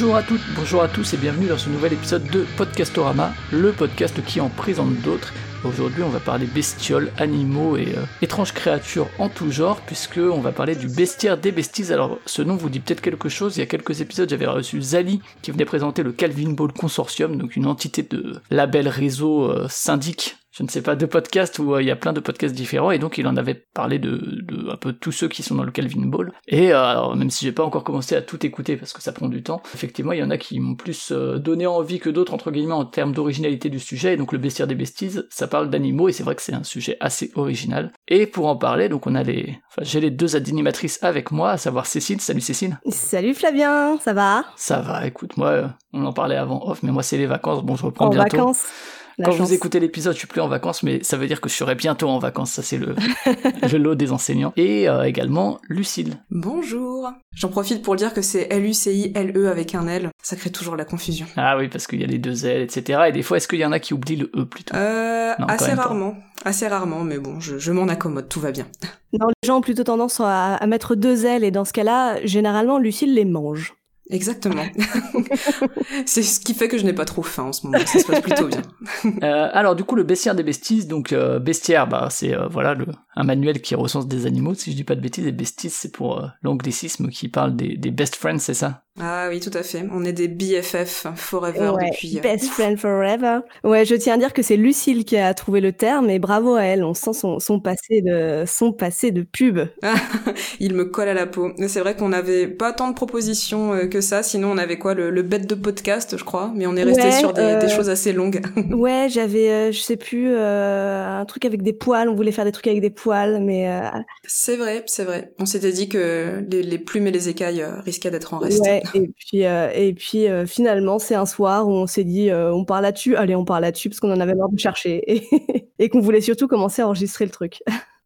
Bonjour à toutes, bonjour à tous et bienvenue dans ce nouvel épisode de Podcastorama, le podcast qui en présente d'autres. Aujourd'hui, on va parler bestioles, animaux et euh, étranges créatures en tout genre, puisque on va parler du bestiaire des besties. Alors, ce nom vous dit peut-être quelque chose. Il y a quelques épisodes, j'avais reçu Zali qui venait présenter le Calvin Ball Consortium, donc une entité de label réseau euh, syndic je ne sais pas, de podcasts où euh, il y a plein de podcasts différents, et donc il en avait parlé de, de un peu tous ceux qui sont dans le Calvin Ball. Et euh, alors, même si j'ai pas encore commencé à tout écouter parce que ça prend du temps, effectivement, il y en a qui m'ont plus euh, donné envie que d'autres, entre guillemets, en termes d'originalité du sujet, et donc le bestiaire des besties, ça parle d'animaux, et c'est vrai que c'est un sujet assez original. Et pour en parler, donc on a les, enfin, j'ai les deux animatrices avec moi, à savoir Cécile. Salut Cécile. Salut Flavien, ça va? Ça va, écoute, moi, on en parlait avant off, mais moi c'est les vacances, bon je reprends En bientôt. vacances Quand vous écoutez l'épisode, je suis plus en vacances, mais ça veut dire que je serai bientôt en vacances. Ça, c'est le, le lot des enseignants. Et euh, également Lucille. Bonjour. J'en profite pour dire que c'est L-U-C-I-L-E avec un L. Ça crée toujours la confusion. Ah oui, parce qu'il y a les deux L, etc. Et des fois, est-ce qu'il y en a qui oublient le E plutôt? Euh, Non, assez rarement. Assez rarement, mais bon, je, je m'en accommode, tout va bien. Non, les gens ont plutôt tendance à, à mettre deux ailes et dans ce cas-là, généralement, Lucille les mange. Exactement. c'est ce qui fait que je n'ai pas trop faim en ce moment. Ça se passe plutôt bien. Euh, alors du coup, le bestiaire des besties. Donc euh, bestiaire, bah c'est euh, voilà le, un manuel qui recense des animaux. Si je dis pas de bêtises, et besties, c'est pour l'anglicisme qui parle des best friends, c'est ça? Ah oui, tout à fait. On est des BFF forever Ouais, depuis. euh, Best friend forever. Ouais, je tiens à dire que c'est Lucille qui a trouvé le terme et bravo à elle. On sent son, son passé de son passé de pub. Il me colle à la peau. Mais C'est vrai qu'on n'avait pas tant de propositions euh, que ça. Sinon, on avait quoi le, le bête de podcast, je crois. Mais on est resté Ouais, sur des, euh, des choses assez longues. Ouais, j'avais, euh, je sais plus, euh, un truc avec des poils. On voulait faire des trucs avec des poils, mais C'est vrai, c'est vrai. On s'était dit que les, les plumes et les écailles risquaient d'être en reste. ouais. Et puis, euh, et puis euh, finalement, c'est un soir où on s'est dit, euh, on part là-dessus. Allez, on part là-dessus parce qu'on en avait marre de chercher et, qu'on voulait surtout commencer à enregistrer le truc.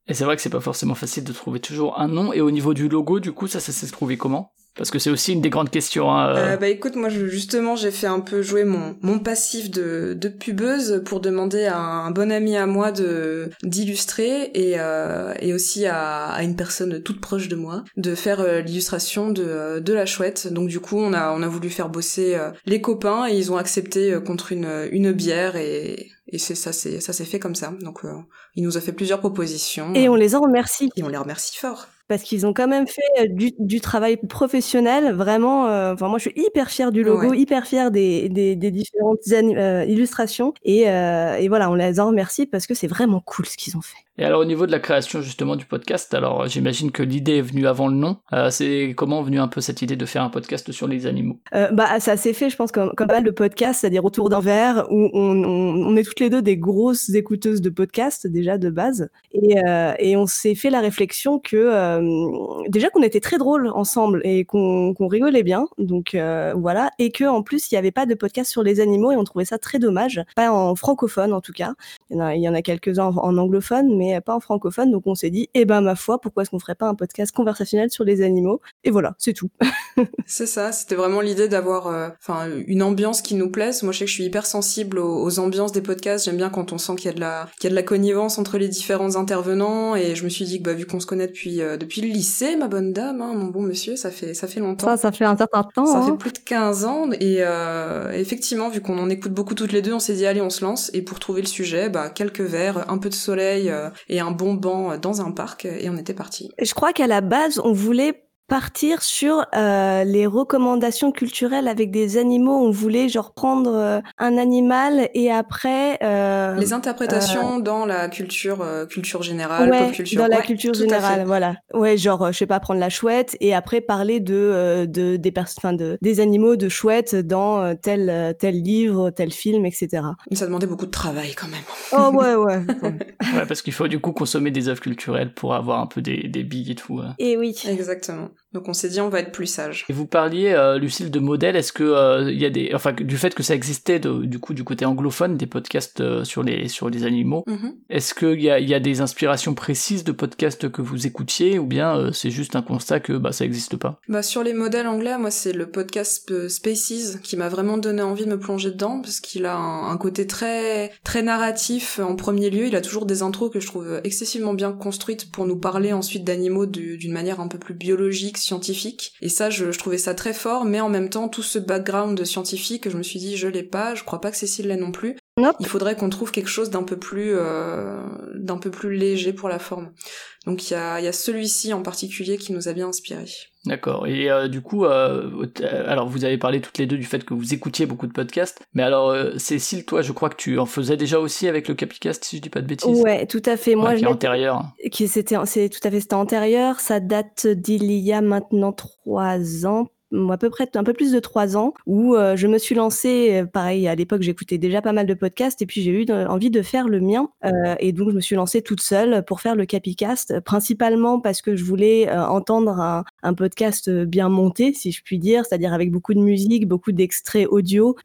Et c'est vrai que c'est pas forcément facile de trouver toujours un nom. Et au niveau du logo, du coup, ça s'est trouvé comment? Parce que c'est aussi une des grandes questions. hein, euh, Euh, bah écoute, moi je- justement j'ai fait un peu jouer mon, mon passif de, de pubeuse pour demander à un bon ami à moi de d'illustrer et, euh, et aussi à, à une personne toute proche de moi de faire euh, l'illustration de, de la chouette. Donc du coup on a on a voulu faire bosser euh, les copains et ils ont accepté euh, contre une, une bière et, et c'est ça c'est ça s'est fait comme ça. Donc euh, il nous a fait plusieurs propositions Et on les en remercie. et on les remercie fort. Parce qu'ils ont quand même fait euh, du, du travail professionnel, vraiment. euh, Enfin, moi, je suis hyper fière du logo, Ouais. hyper fière des, des, des différentes euh, illustrations, et, euh, et voilà, on les en remercie parce que c'est vraiment cool ce qu'ils ont fait. Et alors au niveau de la création justement du podcast, alors j'imagine que l'idée est venue avant le nom. Euh, c'est comment est venue un peu cette idée de faire un podcast sur les animaux? Euh, bah, ça s'est fait, je pense, comme, comme pas mal de podcasts, c'est-à-dire autour d'un verre, où on, on, est toutes les deux des grosses écouteuses de podcasts, déjà de base. Et, euh, et on s'est fait la réflexion que, euh, déjà qu'on était très drôles ensemble et qu'on qu'on rigolait bien, donc euh, voilà, et que en plus, il n'y avait pas de podcast sur les animaux et on trouvait ça très dommage, pas en francophone en tout cas. Il y en a, il y en a quelques-uns en, en anglophone, mais pas en francophone, donc on s'est dit, eh ben ma foi, pourquoi est-ce qu'on ferait pas un podcast conversationnel sur les animaux? Et voilà, c'est tout. C'est ça, c'était vraiment l'idée d'avoir euh, enfin une ambiance qui nous plaise. Moi je sais que je suis hyper sensible aux, aux ambiances des podcasts, j'aime bien quand on sent qu'il y a de la qu'il y a de la connivence entre les différents intervenants et je me suis dit que bah vu qu'on se connaît depuis euh, depuis le lycée, ma bonne dame, hein, mon bon monsieur, ça fait ça fait longtemps. Ça, ça fait un certain temps. Ça hein. fait plus de 15 ans et euh, effectivement, vu qu'on en écoute beaucoup toutes les deux, on s'est dit allez, on se lance et pour trouver le sujet, bah quelques verres, un peu de soleil euh, et un bon banc dans un parc et on était parti. Je crois qu'à la base, on voulait partir sur euh, les recommandations culturelles avec des animaux. On voulait genre prendre euh, un animal et après euh, Les interprétations dans la culture euh, culture générale, ouais, pop culture. dans la Ouais, culture générale, voilà. Ouais, genre euh, je sais pas prendre la chouette et après parler de euh, de des pers- enfin, de des animaux de chouettes dans euh, tel euh, tel livre, tel film, etc. Mais ça demandait beaucoup de travail quand même. Oh ouais ouais. ouais. Parce qu'il faut du coup consommer des œuvres culturelles pour avoir un peu des, des billes et tout. euh. et oui. Exactement. Donc on s'est dit on va être plus sage. Et vous parliez, euh, Lucille, de modèles. Est-ce que euh, il y a des, enfin, du fait que ça existait du coup du côté anglophone des podcasts euh, sur les sur les animaux. Mhm. Est-ce qu'il y a, y a des inspirations précises de podcasts que vous écoutiez ou bien c'est juste un constat que bah ça existe pas? Bah sur les modèles anglais, moi c'est le podcast Spaces qui m'a vraiment donné envie de me plonger dedans parce qu'il a un, un, côté très très narratif en premier lieu. Il a toujours des intros que je trouve excessivement bien construites pour nous parler ensuite d'animaux d'une manière un peu plus biologique scientifique. Et ça, je, je, trouvais ça très fort, mais en même temps, tout ce background scientifique, je me suis dit, je l'ai pas, je crois pas que Cécile l'ait non plus. Il faudrait qu'on trouve quelque chose d'un peu plus euh, d'un peu plus léger pour la forme. Donc il y a, y a celui-ci en particulier qui nous a bien inspiré. D'accord. Et euh, du coup, euh, alors vous avez parlé toutes les deux du fait que vous écoutiez beaucoup de podcasts, mais alors euh, Cécile, toi, je crois que tu en faisais déjà aussi avec le Capicast, si je dis pas de bêtises. Ouais, tout à fait. Moi, ouais, qui est antérieur. Qui c'était, c'est tout à fait, c'était antérieur. Ça date d'il y a maintenant trois ans, à peu près un peu plus de trois ans, où euh, je me suis lancée, euh, pareil, à l'époque j'écoutais déjà pas mal de podcasts, et puis j'ai eu envie de faire le mien, euh, et donc je me suis lancée toute seule pour faire le Capicast, principalement parce que je voulais entendre un, un, podcast bien monté, si je puis dire, c'est-à-dire avec beaucoup de musique, beaucoup d'extraits audio,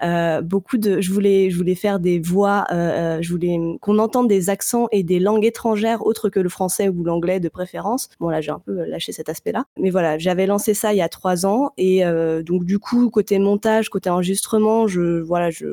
beaucoup de, je voulais, je voulais faire des voix, je voulais qu'on entende des accents et des langues étrangères autres que le français ou l'anglais de préférence. Bon là j'ai un peu lâché cet aspect-là, mais voilà, j'avais lancé ça il y a trois ans et et euh, donc du coup, côté montage, côté enregistrement, je voilà, je,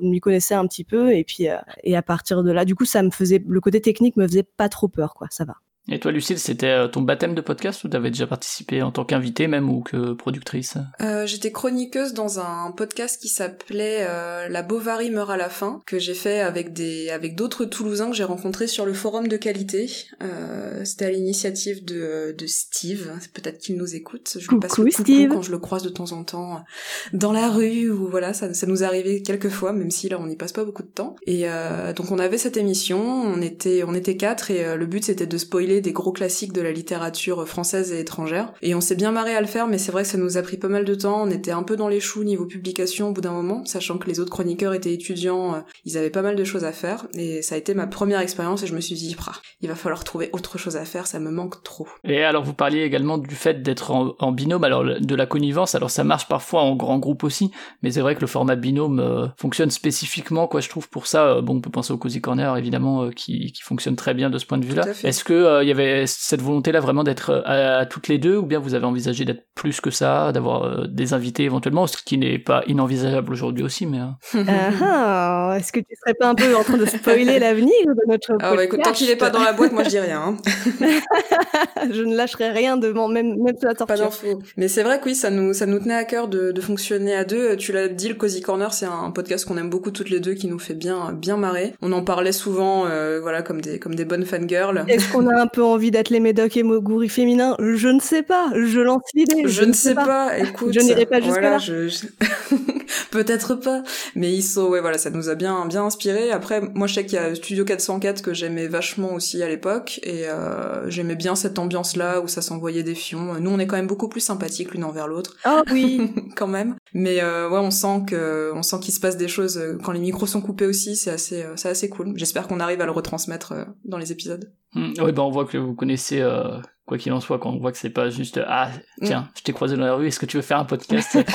m'y connaissais un petit peu. Et puis euh, et à partir de là, du coup, ça me faisait le côté technique me faisait pas trop peur, quoi. Ça va. Et toi, Lucille, c'était euh, ton baptême de podcast ou t'avais déjà participé en tant qu'invité même ou que productrice? Euh, J'étais chroniqueuse dans un podcast qui s'appelait euh, La Bovary meurt à la fin, que j'ai fait avec des avec d'autres Toulousains que j'ai rencontrés sur le forum de qualité. Euh, c'était à l'initiative de, de Steve. Peut-être qu'il nous écoute. Je coucou, lui passe le Steve. quand je le croise de temps en temps dans la rue ou voilà, ça, ça nous arrivait quelques fois, même si là on n'y passe pas beaucoup de temps. Et euh, donc on avait cette émission, on était on était quatre et le but c'était de spoiler des gros classiques de la littérature française et étrangère. Et on s'est bien marré à le faire, mais c'est vrai que ça nous a pris pas mal de temps. On était un peu dans les choux niveau publication au bout d'un moment, sachant que les autres chroniqueurs étaient étudiants, euh, ils avaient pas mal de choses à faire. Et ça a été ma première expérience et je me suis dit, il va falloir trouver autre chose à faire, ça me manque trop. Et alors vous parliez également du fait d'être en, binôme, alors de la connivence, alors ça marche parfois en grand groupe aussi, mais c'est vrai que le format binôme euh, fonctionne spécifiquement, quoi, je trouve pour ça. Euh, bon, on peut penser au Cozy Corner évidemment, qui, qui fonctionne très bien de ce point de vue-là. Est-ce que il y avait cette volonté-là vraiment d'être euh, à, toutes les deux, ou bien vous avez envisagé d'être plus que ça, d'avoir euh, des invités éventuellement, ce qui n'est pas inenvisageable aujourd'hui aussi, mais. Euh. Ah, ah, Est-ce que tu serais pas un peu en train de spoiler l'avenir de notre ah, bah, écoute, tant qu'il est pas dans la boîte, moi je dis rien. Hein. je ne lâcherai rien de mon, même même sur la torture. Pas d'infos. Mais c'est vrai que oui, ça nous ça nous tenait à cœur de, de fonctionner à deux. Tu l'as dit, le Cozy Corner, c'est un podcast qu'on aime beaucoup toutes les deux, qui nous fait bien bien marrer. On en parlait souvent, voilà, comme des comme des bonnes fangirls. Est-ce qu'on a un peu envie d'être les médocs et Moguri féminins? Je ne sais pas. Je lance l'idée. Je, je, ne sais pas. pas. Écoute, je n'irai pas jusque voilà, là. Je... Peut-être pas, mais ils sont, ouais, voilà, ça nous a bien, bien inspiré. Après, moi, je sais qu'il y a Studio 404 que j'aimais vachement aussi à l'époque, et euh, j'aimais bien cette ambiance-là où ça s'envoyait des fions. Nous, on est quand même beaucoup plus sympathiques l'une envers l'autre. Ah oui, quand même. Mais euh, ouais, on sent que, on sent qu'il se passe des choses euh, quand les micros sont coupés aussi. C'est assez, euh, c'est assez cool. J'espère qu'on arrive à le retransmettre euh, dans les épisodes. Mmh, oui, bah on voit que vous connaissez euh, quoi qu'il en soit, quand on voit que c'est pas juste ah tiens, mm. je t'ai croisé dans la rue, est-ce que tu veux faire un podcast?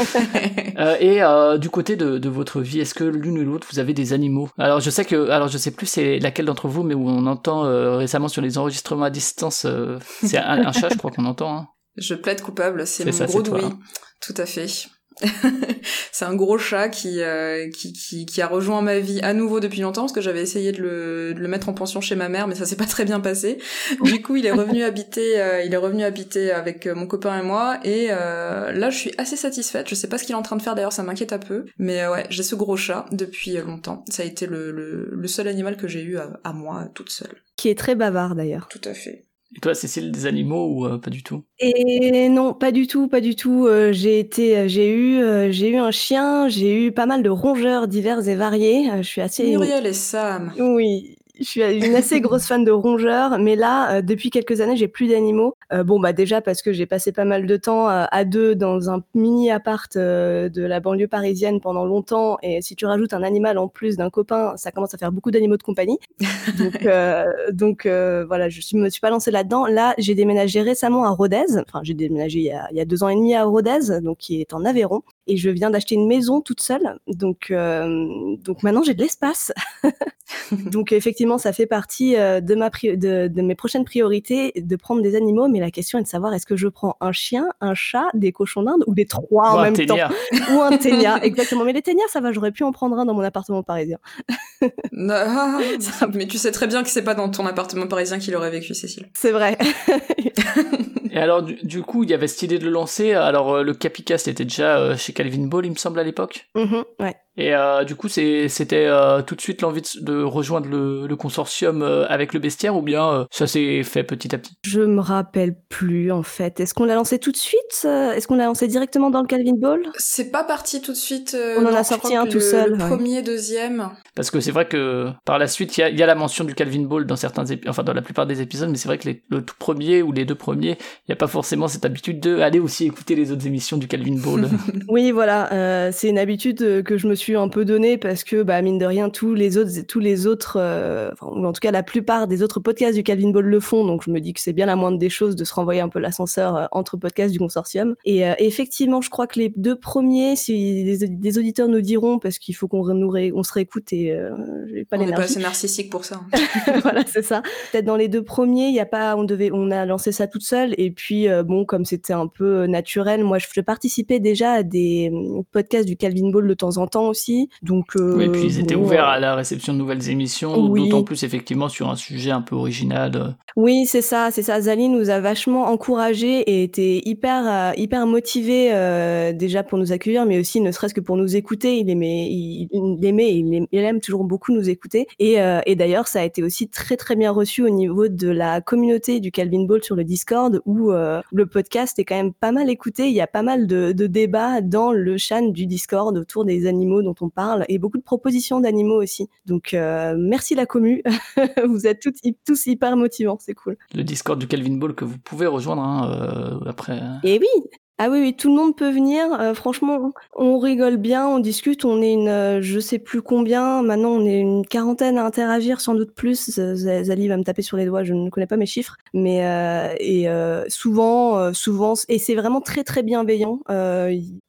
Euh, Et euh, du côté de, de votre vie, est-ce que l'une ou l'autre vous avez des animaux? Alors je sais que, alors je sais plus c'est laquelle d'entre vous, mais où on entend euh, récemment sur les enregistrements à distance, euh, c'est un, un, chat, je crois qu'on entend. Hein. Je plaide coupable, c'est mon ça, gros douille, tout à fait. c'est un gros chat qui, euh, qui, qui, qui, a rejoint ma vie à nouveau depuis longtemps parce que j'avais essayé de le, de le, mettre en pension chez ma mère mais ça s'est pas très bien passé. Du coup il est revenu habiter euh, il est revenu habiter avec euh, mon copain et moi et euh, là je suis assez satisfaite. Je sais pas ce qu'il est en train de faire d'ailleurs ça m'inquiète un peu mais ouais j'ai ce gros chat depuis longtemps. Ça a été le, le, le seul animal que j'ai eu à, à moi toute seule. Qui est très bavard d'ailleurs. Tout à fait. Et toi, Cécile, des animaux ou euh, pas du tout? Et non, pas du tout, pas du tout. Euh, j'ai été, j'ai eu, euh, j'ai eu un chien, j'ai eu pas mal de rongeurs divers et variés. je suis assez. Muriel et Sam. Oui, je suis une assez grosse fan de rongeurs, mais là, euh, depuis quelques années, j'ai plus d'animaux. Euh, bon, bah déjà parce que j'ai passé pas mal de temps euh, à deux dans un mini appart de la banlieue parisienne pendant longtemps, et si tu rajoutes un animal en plus d'un copain, ça commence à faire beaucoup d'animaux de compagnie. Donc, donc voilà, je me suis pas lancée là-dedans. Là, j'ai déménagé récemment à Rodez. Enfin, j'ai déménagé il y, a, il y, a, deux ans et demi à Rodez, donc qui est en Aveyron, et je viens d'acheter une maison toute seule. Donc, donc maintenant j'ai de l'espace. donc effectivement, ça fait partie euh, de, ma de, de, mes prochaines priorités de prendre des animaux, mais la question est de savoir est-ce que je prends un chien, un chat, des cochons d'Inde ou des trois en même temps Ou un ténia, exactement. Mais les ténias, ça va, j'aurais pu en prendre un dans mon appartement parisien. mais tu sais très bien que c'est pas dans ton appartement parisien qu'il aurait vécu, Cécile. C'est vrai. Et alors, du, coup, il y avait cette idée de le lancer. Alors, euh, le Capicast était déjà euh, chez Calvin Ball, il me semble, à l'époque. Mm-hmm, ouais. Et euh, du coup, c'était euh, tout de suite l'envie de, rejoindre le, le consortium euh, avec le bestiaire ou bien euh, ça s'est fait petit à petit? Je me rappelle plus en fait. Est-ce qu'on l'a lancé tout de suite Est-ce qu'on l'a lancé directement dans le Calvin Ball? C'est pas parti tout de suite. On en a sorti un tout seul. Le premier, deuxième. Parce que c'est vrai que par la suite, il y, y a, la mention du Calvin Ball dans certains enfin dans la plupart des épisodes, mais c'est vrai que les, le tout premier ou les deux premiers, il n'y a pas forcément cette habitude de aller aussi écouter les autres émissions du Calvin Ball. oui, voilà, c'est une habitude que je me suis un peu donnée parce que bah, mine de rien tous les autres tous les autres euh, ou en tout cas la plupart des autres podcasts du Calvin Ball le font. Donc je me dis que c'est bien la moindre des choses de se renvoyer un peu l'ascenseur euh, entre podcasts du consortium. Et euh, effectivement je crois que les deux premiers si des, auditeurs nous diront parce qu'il faut qu'on nous on se réécoute et j'ai pas on n'est pas assez narcissique pour ça hein. voilà c'est ça. Peut-être dans les deux premiers il y a pas on devait on a lancé ça toute seule. Et puis bon comme c'était un peu naturel moi je, je participais déjà à des podcasts du Calvin Ball de temps en temps aussi donc oui, et puis ils étaient ouverts à la réception de nouvelles émissions, d'autant plus effectivement sur un sujet un peu original. Euh. Oui, c'est ça, c'est ça. Zali nous a vachement encouragés et était hyper, euh, hyper motivé euh, déjà pour nous accueillir, mais aussi ne serait-ce que pour nous écouter. Il aimait, il, il aimait, il aime, il aime toujours beaucoup nous écouter. Et, et d'ailleurs, ça a été aussi très très bien reçu au niveau de la communauté du Calvin Ball sur le Discord, où le podcast est quand même pas mal écouté. Il y a pas mal de, de débats dans le chan du Discord autour des animaux dont on parle et beaucoup de propositions d'animaux aussi. Donc euh, merci la commu, vous êtes toutes, tous hyper motivants, c'est cool. Le Discord du Calvin Ball que vous pouvez rejoindre hein, euh, après. Et oui, ah oui, oui, tout le monde peut venir. Euh, franchement, on rigole bien, on discute. On est une, euh, je sais plus combien. Maintenant, on est une quarantaine à interagir, sans doute plus. Zali va me taper sur les doigts. Je ne connais pas mes chiffres, mais euh, et souvent, souvent, et c'est vraiment très très bienveillant,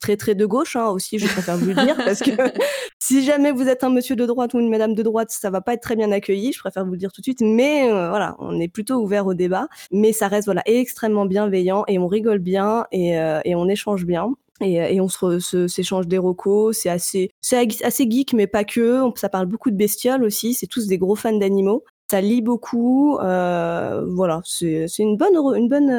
très très de gauche hein, aussi. Je préfère vous le dire parce que si jamais vous êtes un monsieur de droite ou une madame de droite, ça va pas être très bien accueilli. Je préfère vous le dire tout de suite. Mais voilà, on est plutôt ouvert au débat. Mais ça reste voilà extrêmement bienveillant et on rigole bien et et on échange bien. Et, et, on se s'échange des recos, c'est assez, c'est assez geek, mais pas que. Ça parle beaucoup de bestioles aussi. C'est tous des gros fans d'animaux ça lit beaucoup. Euh, voilà, c'est une bonne, une bonne,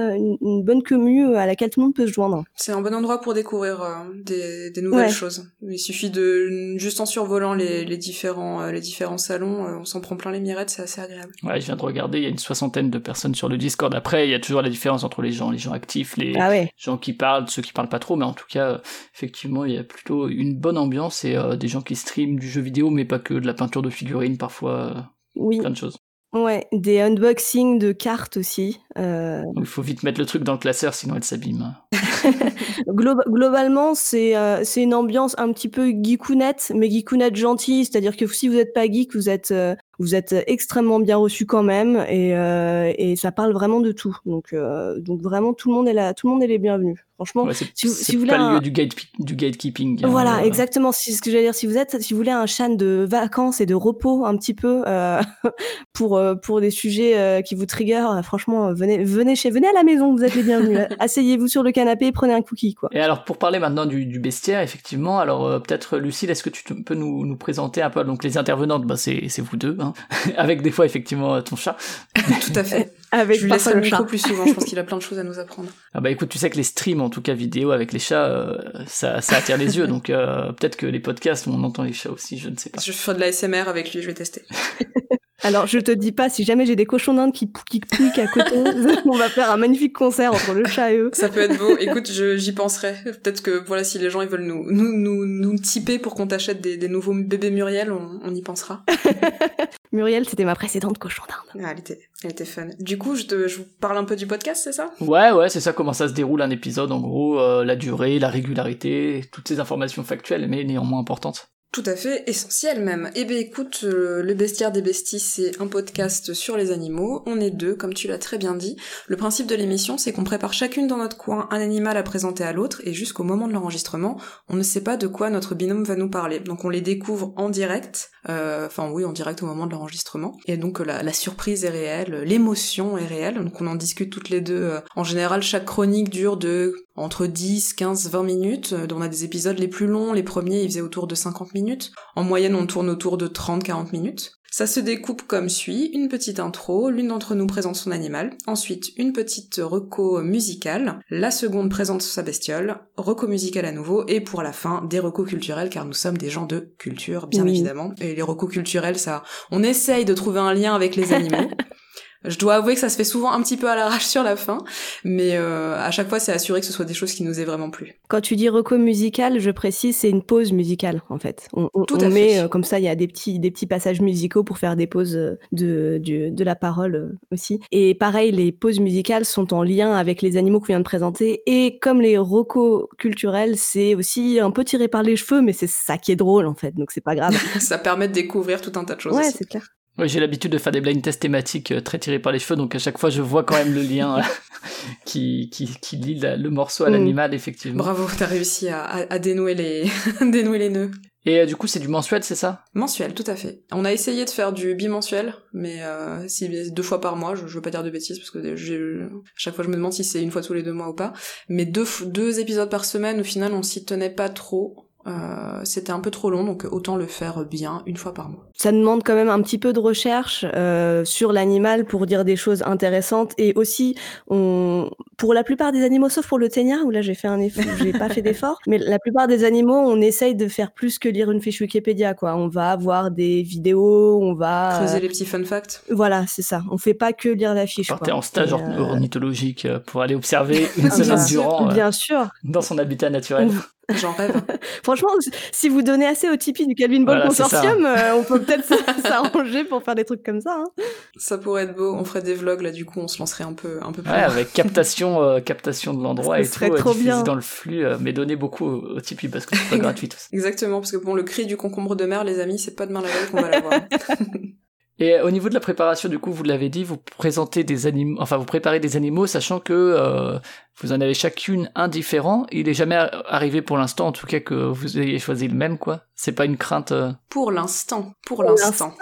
une, bonne commu à laquelle tout le monde peut se joindre. C'est un bon endroit pour découvrir euh, des, des, nouvelles choses. Il suffit de juste en survolant les, les différents, euh, les différents salons, on s'en prend plein les mirettes, c'est assez agréable. Ouais, je viens de regarder, il y a une soixantaine de personnes sur le Discord. Après, il y a toujours la différence entre les gens, les gens actifs, les ah gens qui parlent, ceux qui parlent pas trop, mais en tout cas, effectivement, il y a plutôt une bonne ambiance et des gens qui streament du jeu vidéo, mais pas que de la peinture de figurines parfois. Oui. Plein de choses. Ouais, des unboxings de cartes aussi. Euh... Il faut vite mettre le truc dans le classeur, sinon elle s'abîme. globalement, c'est euh, une ambiance un petit peu geekounette, mais geekounette gentille. C'est-à-dire que si vous n'êtes pas geek, vous êtes euh, vous êtes extrêmement bien reçu quand même, et, euh, et ça parle vraiment de tout. Donc donc vraiment tout le monde est là, tout le monde est les bienvenus. Franchement, ouais, si, si vous voulez pas un... le lieu du, gatekeeping. Hein, voilà, euh... exactement. C'est ce que j'allais dire. Si vous êtes, si vous voulez un chan de vacances et de repos un petit peu euh, pour pour des sujets qui vous trigger, franchement, venez venez chez venez à la maison. Vous êtes les bienvenus. Asseyez-vous sur le canapé, prenez un cookie quoi. Et alors pour parler maintenant du, du bestiaire, effectivement, alors euh, peut-être Lucille, est-ce que tu te, peux nous, nous présenter un peu donc les intervenantes, bah c'est c'est vous deux, hein, avec des fois effectivement ton chat. Tout à fait. Avec je lui laisse le micro plus souvent. Je pense qu'il a plein de choses à nous apprendre. Ah bah écoute, tu sais que les streams, en tout cas vidéo avec les chats, euh, ça, ça attire les yeux. Donc euh, peut-être que les podcasts on entend les chats aussi, je ne sais pas. Je ferai de la SMR avec lui, je vais tester. Alors, je te dis pas, si jamais j'ai des cochons d'Inde qui, pouillent à côté, on va faire un magnifique concert entre le chat et eux. Ça peut être beau. Écoute, je- j'y penserai. Peut-être que, voilà, si les gens ils veulent nous, nous, nous, nous typer pour qu'on t'achète des, des nouveaux bébés Muriel, on, on y pensera. Muriel, c'était ma précédente cochon d'Inde. Ah, elle était, elle était fun. Du coup, je, te, je vous parle un peu du podcast, c'est ça? Ouais, ouais, c'est ça comment ça se déroule un épisode, en gros, euh, la durée, la régularité, toutes ces informations factuelles, mais néanmoins importantes. Tout à fait, essentiel même. Eh bien écoute, euh, Le Bestiaire des Besties, c'est un podcast sur les animaux. On est deux, comme tu l'as très bien dit. Le principe de l'émission, c'est qu'on prépare chacune dans notre coin un animal à présenter à l'autre, et jusqu'au moment de l'enregistrement, on ne sait pas de quoi notre binôme va nous parler. Donc on les découvre en direct, enfin oui, en direct au moment de l'enregistrement. Et donc euh, la, surprise est réelle, l'émotion est réelle, donc on en discute toutes les deux. Euh, En général, chaque chronique dure de entre 10, 15, 20 minutes. Euh, On a des épisodes les plus longs, les premiers ils faisaient autour de 50 minutes. En moyenne, on tourne autour de 30-40 minutes. Ça se découpe comme suit, une petite intro, l'une d'entre nous présente son animal, ensuite une petite reco musicale, la seconde présente sa bestiole, reco musicale à nouveau, et pour la fin, des recos culturels, car nous sommes des gens de culture, bien Oui. évidemment. Et les recos culturels, ça, on essaye de trouver un lien avec les animaux. Je dois avouer que ça se fait souvent un petit peu à l'arrache sur la fin, mais euh, à chaque fois c'est assuré que ce soit des choses qui nous aient vraiment plu. Quand tu dis reco musical, je précise, c'est une pause musicale en fait. On, on- Tout on à met fait. euh, comme ça, il y a des petits, des petits passages musicaux pour faire des pauses euh, de, la parole euh, aussi. Et pareil, les pauses musicales sont en lien avec les animaux qu'on vient de présenter. Et comme les recos culturels, c'est aussi un peu tiré par les cheveux, mais c'est ça qui est drôle en fait, donc c'est pas grave. ça permet de découvrir tout un tas de choses ouais, c'est clair. Ouais, j'ai l'habitude de faire des blind tests thématiques euh, très tirés par les cheveux, donc à chaque fois je vois quand même le lien euh, qui, qui, qui lie la- le morceau à Mm. l'animal, effectivement. Bravo, t'as réussi à, à- à dénouer les dénouer les nœuds. Et euh, du coup, c'est du mensuel, c'est ça? Mensuel, tout à fait. On a essayé de faire du bimensuel, mais euh, si deux fois par mois, je, je veux pas dire de bêtises parce que j'ai, chaque fois je me demande si c'est une fois tous les deux mois ou pas. Mais deux deux épisodes par semaine, au final, on s'y tenait pas trop. Euh, c'était un peu trop long, donc autant le faire bien une fois par mois. Ça demande quand même un petit peu de recherche euh, sur l'animal pour dire des choses intéressantes et aussi on pour la plupart des animaux sauf pour le ténia où là j'ai fait un effort j'ai pas fait d'effort mais la plupart des animaux on essaye de faire plus que lire une fiche Wikipédia quoi on va avoir des vidéos on va Creuser euh, les petits fun facts. voilà c'est ça on fait pas que lire la fiche Partez quoi. en stage euh, ornithologique pour aller observer une semaine durant euh, bien sûr dans son habitat naturel. J'en rêve. Franchement si vous donnez assez au Tipeee du Calvin Ball Voilà. Consortium euh, on peut peut-être s'arranger pour faire des trucs comme ça hein. Ça pourrait être beau. On ferait des vlogs là, du coup, on se lancerait un peu, un peu plus. Ouais, avec captation, euh, captation de l'endroit et tout, trop diffusé bien. dans le flux, euh, mais donner beaucoup au, au Tipeee parce que c'est pas gratuit tout ça. Exactement, parce que bon, le cri du concombre de mer, les amis, c'est pas demain la veille qu'on va l'avoir. Et au niveau de la préparation, du coup, vous l'avez dit, vous présentez des animaux, enfin, vous préparez des animaux, sachant que euh, vous en avez chacune un différent. Il est jamais arrivé pour l'instant, en tout cas, que vous ayez choisi le même, quoi. C'est pas une crainte. euh, Pour l'instant, pour Pour l'instant.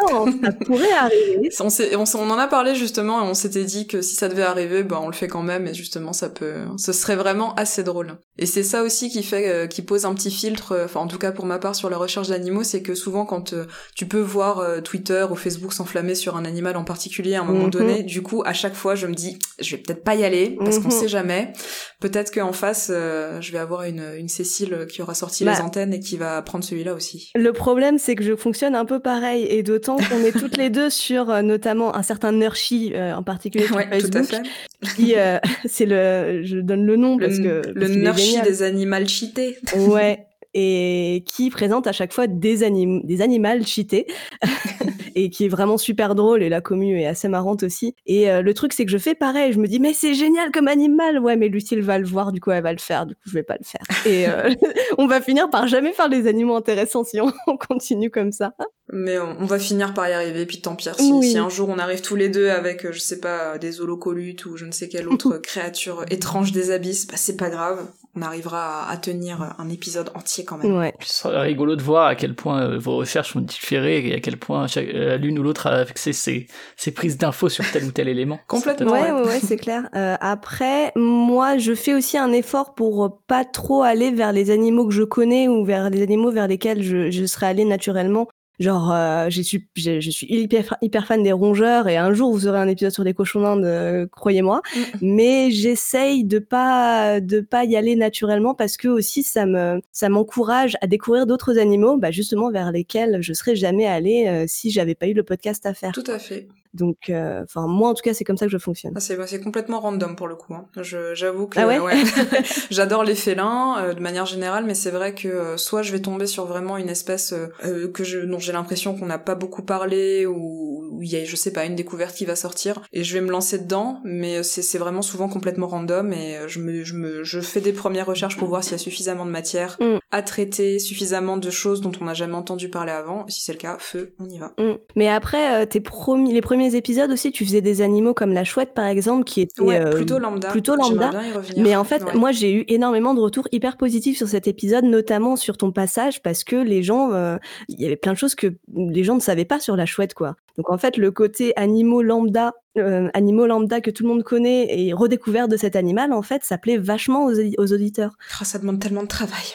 ça pourrait arriver On, en a parlé justement et on s'était dit que si ça devait arriver, bah on le fait quand même et justement ça peut, ce serait vraiment assez drôle. Et c'est ça aussi qui fait, euh, qui pose un petit filtre, euh, enfin en tout cas pour ma part sur la recherche d'animaux, c'est que souvent quand euh, tu peux voir euh, Twitter ou Facebook s'enflammer sur un animal en particulier à un moment Mhm. donné, du coup à chaque fois je me dis je vais peut-être pas y aller parce qu'on Mhm. sait jamais. Peut-être qu'en face euh, je vais avoir une, une Cécile qui aura sorti Bah. les antennes et qui va prendre celui-là aussi. Le problème, c'est que je fonctionne un peu pareil, et d'autant qu'on est toutes les deux sur euh, notamment un certain Nurshi euh, en particulier sur Ouais, tout à Facebook, fait. qui euh, c'est le, je donne le nom parce le, que le parce nurshi des animaux cheatés. ouais, et qui présente à chaque fois des anim des animaux cheatés et qui est vraiment super drôle et la commu est assez marrante aussi. Et euh, le truc, c'est que je fais pareil, je me dis mais c'est génial comme animal, ouais, mais Lucille va le voir, du coup elle va le faire, du coup je vais pas le faire. Et euh, on va finir par jamais faire des animaux intéressants si on, on continue comme ça. Mais on, on va finir par y arriver, puis tant pire. Si, Oui. si un jour on arrive tous les deux avec, euh, je sais pas, des holocolutes ou je ne sais quelle autre créature étrange des abysses, bah c'est pas grave. On arrivera à, tenir un épisode entier quand même. Ouais. Ce serait rigolo de voir à quel point euh, vos recherches sont différées et à quel point euh, l'une ou l'autre a fixé ses, ses prises d'infos sur tel ou tel élément. Complètement. Ouais, ouais. ouais, ouais, c'est clair. Euh, après, moi, je fais aussi un effort pour euh, pas trop aller vers les animaux que je connais ou vers les animaux vers lesquels je, je serais allée naturellement. Genre, euh, je suis, je, je suis hyper, hyper fan des rongeurs et un jour vous aurez un épisode sur les cochons d'Inde, euh, croyez-moi. Mm. Mais j'essaye de pas, de pas y aller naturellement parce que aussi ça me, ça m'encourage à découvrir d'autres animaux, bah justement vers lesquels je serais jamais allée euh, si j'avais pas eu le podcast à faire. Tout à fait. Donc, euh, enfin moi en tout cas c'est comme ça que je fonctionne. Ah, c'est bah, c'est complètement random pour le coup. Hein. Je- J'avoue que Ah ouais? j'adore les félins euh, de manière générale, mais c'est vrai que euh, soit je vais tomber sur vraiment une espèce euh, euh, que je, dont j'ai l'impression qu'on n'a pas beaucoup parlé ou il y a je sais pas une découverte qui va sortir et je vais me lancer dedans, mais c'est c'est vraiment souvent complètement random et je me je me je fais des premières recherches pour voir s'il y a suffisamment de matière Mm. À traiter, suffisamment de choses dont on n'a jamais entendu parler avant. Si c'est le cas, feu, on y va. Mm. Mais après, euh, tes promis, les premiers épisodes aussi, tu faisais des animaux comme la chouette par exemple, qui était Ouais, euh, plutôt lambda. plutôt lambda. J'aimerais bien y revenir. Mais en fait, Ouais. moi, j'ai eu énormément de retours hyper positifs sur cet épisode, notamment sur ton passage, parce que les gens, euh, il y avait plein de choses que les gens ne savaient pas sur la chouette, quoi. Donc en fait, le côté animaux lambda, euh, animaux lambda que tout le monde connaît et redécouvert de cet animal, en fait, ça plaît vachement aux, aux auditeurs. Ah, ça demande tellement de travail.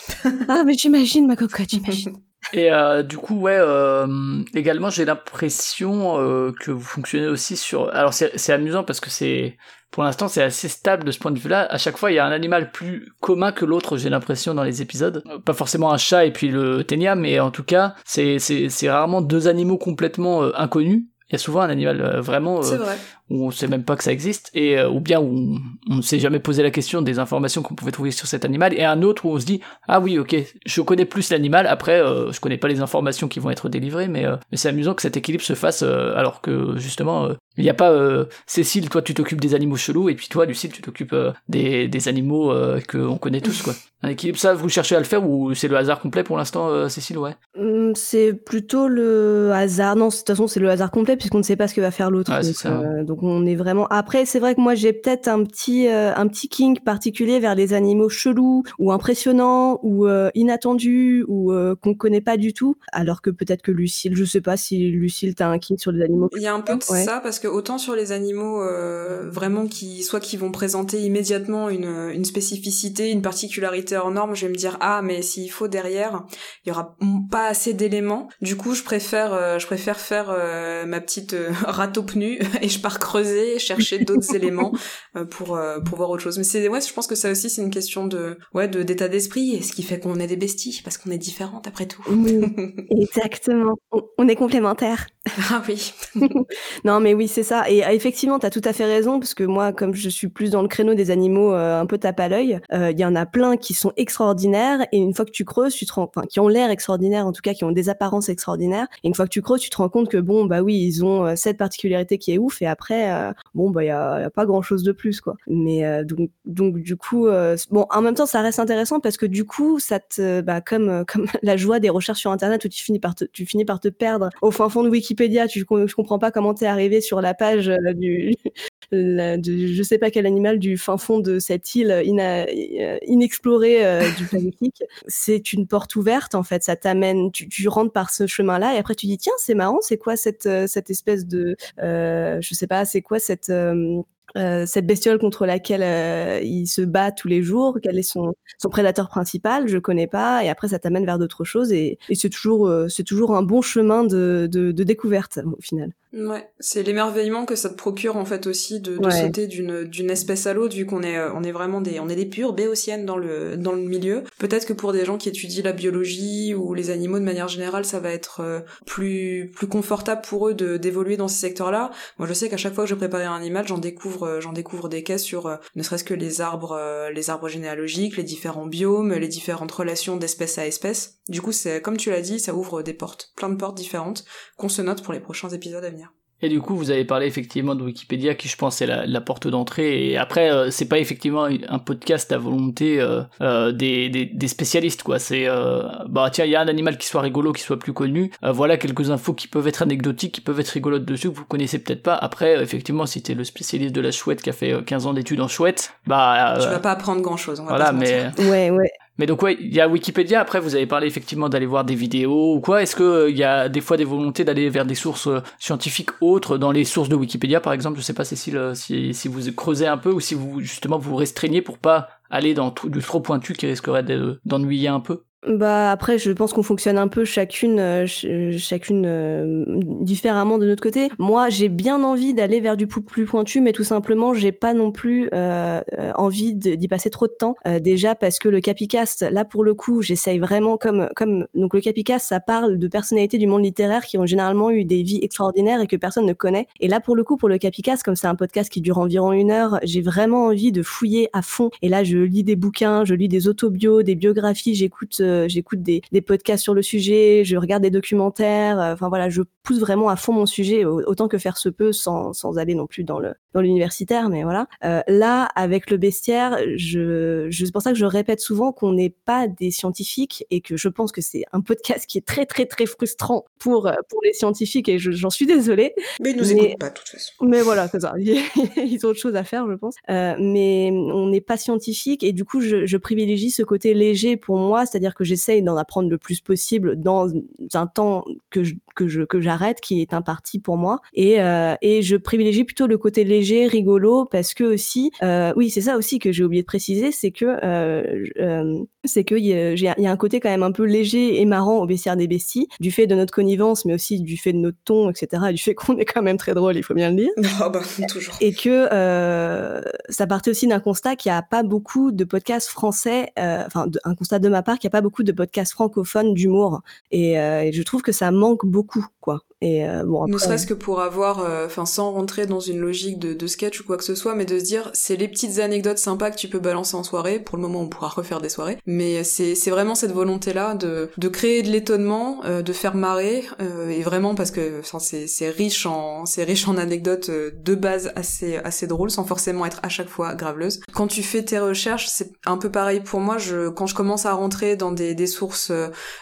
Ah, mais j'imagine, ma cocotte, j'imagine. Et euh, du coup, ouais, euh, également, j'ai l'impression euh, que vous fonctionnez aussi sur. Alors, c'est amusant parce que c'est, pour l'instant, c'est assez stable de ce point de vue-là. À chaque fois, il y a un animal plus commun que l'autre. J'ai l'impression dans les épisodes. Euh, Pas forcément un chat et puis le ténia, mais en tout cas, c'est c'est c'est rarement deux animaux complètement euh, inconnus. Il y a souvent un animal euh, vraiment c'est vrai. Où on sait même pas que ça existe, et euh, ou bien où on- ne s'est jamais posé la question des informations qu'on pouvait trouver sur cet animal, et un autre où on se dit ah oui ok je connais plus l'animal, après euh, je connais pas les informations qui vont être délivrées, mais, euh, mais c'est amusant que cet équilibre se fasse euh, alors que justement il n'y a pas Cécile toi tu t'occupes des animaux chelous et puis toi Lucille tu t'occupes des, des animaux que on connaît tous quoi. Un équilibre ça vous cherchez à le faire ou c'est le hasard complet pour l'instant Cécile ouais? Hum, C'est plutôt le hasard. Non, de toute façon, c'est le hasard complet puisqu'on ne sait pas ce que va faire l'autre. Donc, on est vraiment. Après, c'est vrai que moi j'ai peut-être un petit euh, un petit kink particulier vers les animaux chelous ou impressionnants ou euh, inattendus ou euh, qu'on connaît pas du tout. Alors que peut-être que Lucille, je sais pas si Lucille t'as un kink sur les animaux. Il y a un peu de Ouais. ça parce que autant sur les animaux euh, vraiment qui soit qui vont présenter immédiatement une, une spécificité, une particularité hors norme, je vais me dire ah mais s'il faut derrière, il y aura pas assez d'éléments. Du coup, je préfère je préfère faire ma petite râteau et je pars creuser, chercher d'autres éléments euh, pour euh, pour voir autre chose. Mais c'est ouais, je pense que ça aussi c'est une question de ouais de d'état d'esprit et ce qui fait qu'on est des besties parce qu'on est différentes après tout. Oui, exactement. On, on est complémentaires. ah oui. Non, mais oui, c'est ça. Et euh, effectivement, tu as tout à fait raison, parce que moi, comme je suis plus dans le créneau des animaux euh, un peu tape à l'œil, euh, il y en a plein qui sont extraordinaires, et une fois que tu creuses, tu te rends, enfin, qui ont l'air extraordinaires, en tout cas, qui ont des apparences extraordinaires, et une fois que tu creuses, tu te rends compte que bon, bah oui, ils ont euh, cette particularité qui est ouf, et après, bon, bah il y a, pas grand chose de plus, quoi. Mais donc, donc, du coup, bon, en même temps, ça reste intéressant parce que du coup, ça te, bah, comme, comme la joie des recherches sur Internet où tu finis par te, tu finis par te perdre au fin fond de Wikipédia, tu, je comprends pas comment t'es arrivé sur la page euh, du, la- je sais pas quel animal du fin fond de cette île ina- euh, inexplorée euh, du Pacifique. C'est une porte ouverte en fait. Ça t'amène, tu, tu rentres par ce chemin-là et après tu dis tiens c'est marrant, c'est quoi cette cette espèce de, euh, je sais pas, c'est quoi cette euh, euh, cette bestiole contre laquelle euh, il se bat tous les jours, quel est son, son prédateur principal, je connais pas, et après ça t'amène vers d'autres choses, et, et c'est toujours, euh, c'est toujours un bon chemin de, de, de découverte au final. Ouais, c'est l'émerveillement que ça te procure en fait aussi de, de Ouais. sauter d'une d'une espèce à l'autre vu qu'on est euh, on est vraiment des on est des pures béotiennes dans le dans le milieu. Peut-être que pour des gens qui étudient la biologie ou les animaux de manière générale, ça va être euh, plus plus confortable pour eux de d'évoluer dans ces secteurs-là. Moi, je sais qu'à chaque fois que je préparais un animal, j'en découvre euh, j'en découvre des caisses sur euh, ne serait-ce que les arbres euh, les arbres généalogiques, les différents biomes, les différentes relations d'espèce à espèce. Du coup, c'est comme tu l'as dit, ça ouvre des portes, plein de portes différentes qu'on se note pour les prochains épisodes à venir. Et du coup, vous avez parlé effectivement de Wikipédia, qui je pense est la, la porte d'entrée. Et après, euh, c'est pas effectivement un podcast à volonté euh, euh, des, des, des spécialistes, quoi. C'est euh, bah tiens, il y a un animal qui soit rigolo, qui soit plus connu. Euh, voilà quelques infos qui peuvent être anecdotiques, qui peuvent être rigolotes dessus, que vous connaissez peut-être pas. Après, euh, effectivement, si t'es le spécialiste de la chouette qui a fait euh, 15 ans d'études en chouette, bah Tu vas pas apprendre grand chose, on va voilà, pas se mais. Ouais, ouais. Mais donc ouais, il y a Wikipédia. Après, vous avez parlé effectivement d'aller voir des vidéos ou quoi. Est-ce que euh, il y a des fois des volontés d'aller vers des sources euh, scientifiques autres dans les sources de Wikipédia, par exemple? Je sais pas, Cécile, euh, si, si vous creusez un peu ou si vous justement vous restreignez pour pas aller dans du trop pointu qui risquerait de- d'ennuyer un peu. Bah après, je pense qu'on fonctionne un peu chacune, euh, chacune euh, différemment de notre côté. Moi, j'ai bien envie d'aller vers du plus pointu, mais tout simplement, j'ai pas non plus euh, envie d'y passer trop de temps. déjà parce que le Capicast, là pour le coup, j'essaye vraiment comme comme donc le Capicast, ça parle de personnalités du monde littéraire qui ont généralement eu des vies extraordinaires et que personne ne connaît. Et là pour le coup, pour le Capicast, comme c'est un podcast qui dure environ une heure, j'ai vraiment envie de fouiller à fond. Et là, je lis des bouquins, je lis des autobios, des biographies, j'écoute euh, j'écoute des, des, podcasts sur le sujet, je regarde des documentaires. Euh, enfin voilà, je pousse vraiment à fond mon sujet autant que faire se peut, sans, sans aller non plus dans le dans l'universitaire. Mais voilà, euh, là avec le bestiaire, je, je c'est pour ça que je répète souvent qu'on n'est pas des scientifiques et que je pense que c'est un podcast qui est très très très frustrant pour pour les scientifiques et j'en suis désolée. Mais ils nous écoutent pas de toute façon. Mais voilà, c'est ça. ils ont autre chose à faire, je pense. Euh, mais on n'est pas scientifique et du coup, je, je privilégie ce côté léger pour moi, c'est-à-dire que j'essaye d'en apprendre le plus possible dans un temps que je, que je que j'arrête, qui est imparti pour moi, et euh, et je privilégie plutôt le côté léger, rigolo, parce que aussi, euh, oui, c'est ça aussi que j'ai oublié de préciser, c'est que euh, c'est qu'il y, y, a un côté quand même un peu léger et marrant au baissière des besties, du fait de notre connivence, mais aussi du fait de notre ton, etc., et du fait qu'on est quand même très drôle, il faut bien le dire. Oh bah, toujours. Et que ça partait aussi d'un constat qu'il n'y a pas beaucoup de podcasts français, enfin un constat de ma part qu'il n'y a pas beaucoup de podcasts francophones d'humour. Et, euh, et, je trouve que ça manque beaucoup, quoi. Et euh, bon, ne serait-ce que pour avoir, euh, enfin, sans rentrer dans une logique de, de, sketch ou quoi que ce soit, mais de se dire, c'est les petites anecdotes sympas que tu peux balancer en soirée. Pour le moment, on pourra refaire des soirées, mais c'est vraiment cette volonté-là de de créer de l'étonnement, euh, de faire marrer, et vraiment parce que, c'est c'est riche en c'est riche en anecdotes de base assez assez drôles, sans forcément être à chaque fois graveleuse. Quand tu fais tes recherches, c'est un peu pareil pour moi. Je quand je commence à rentrer dans des des sources,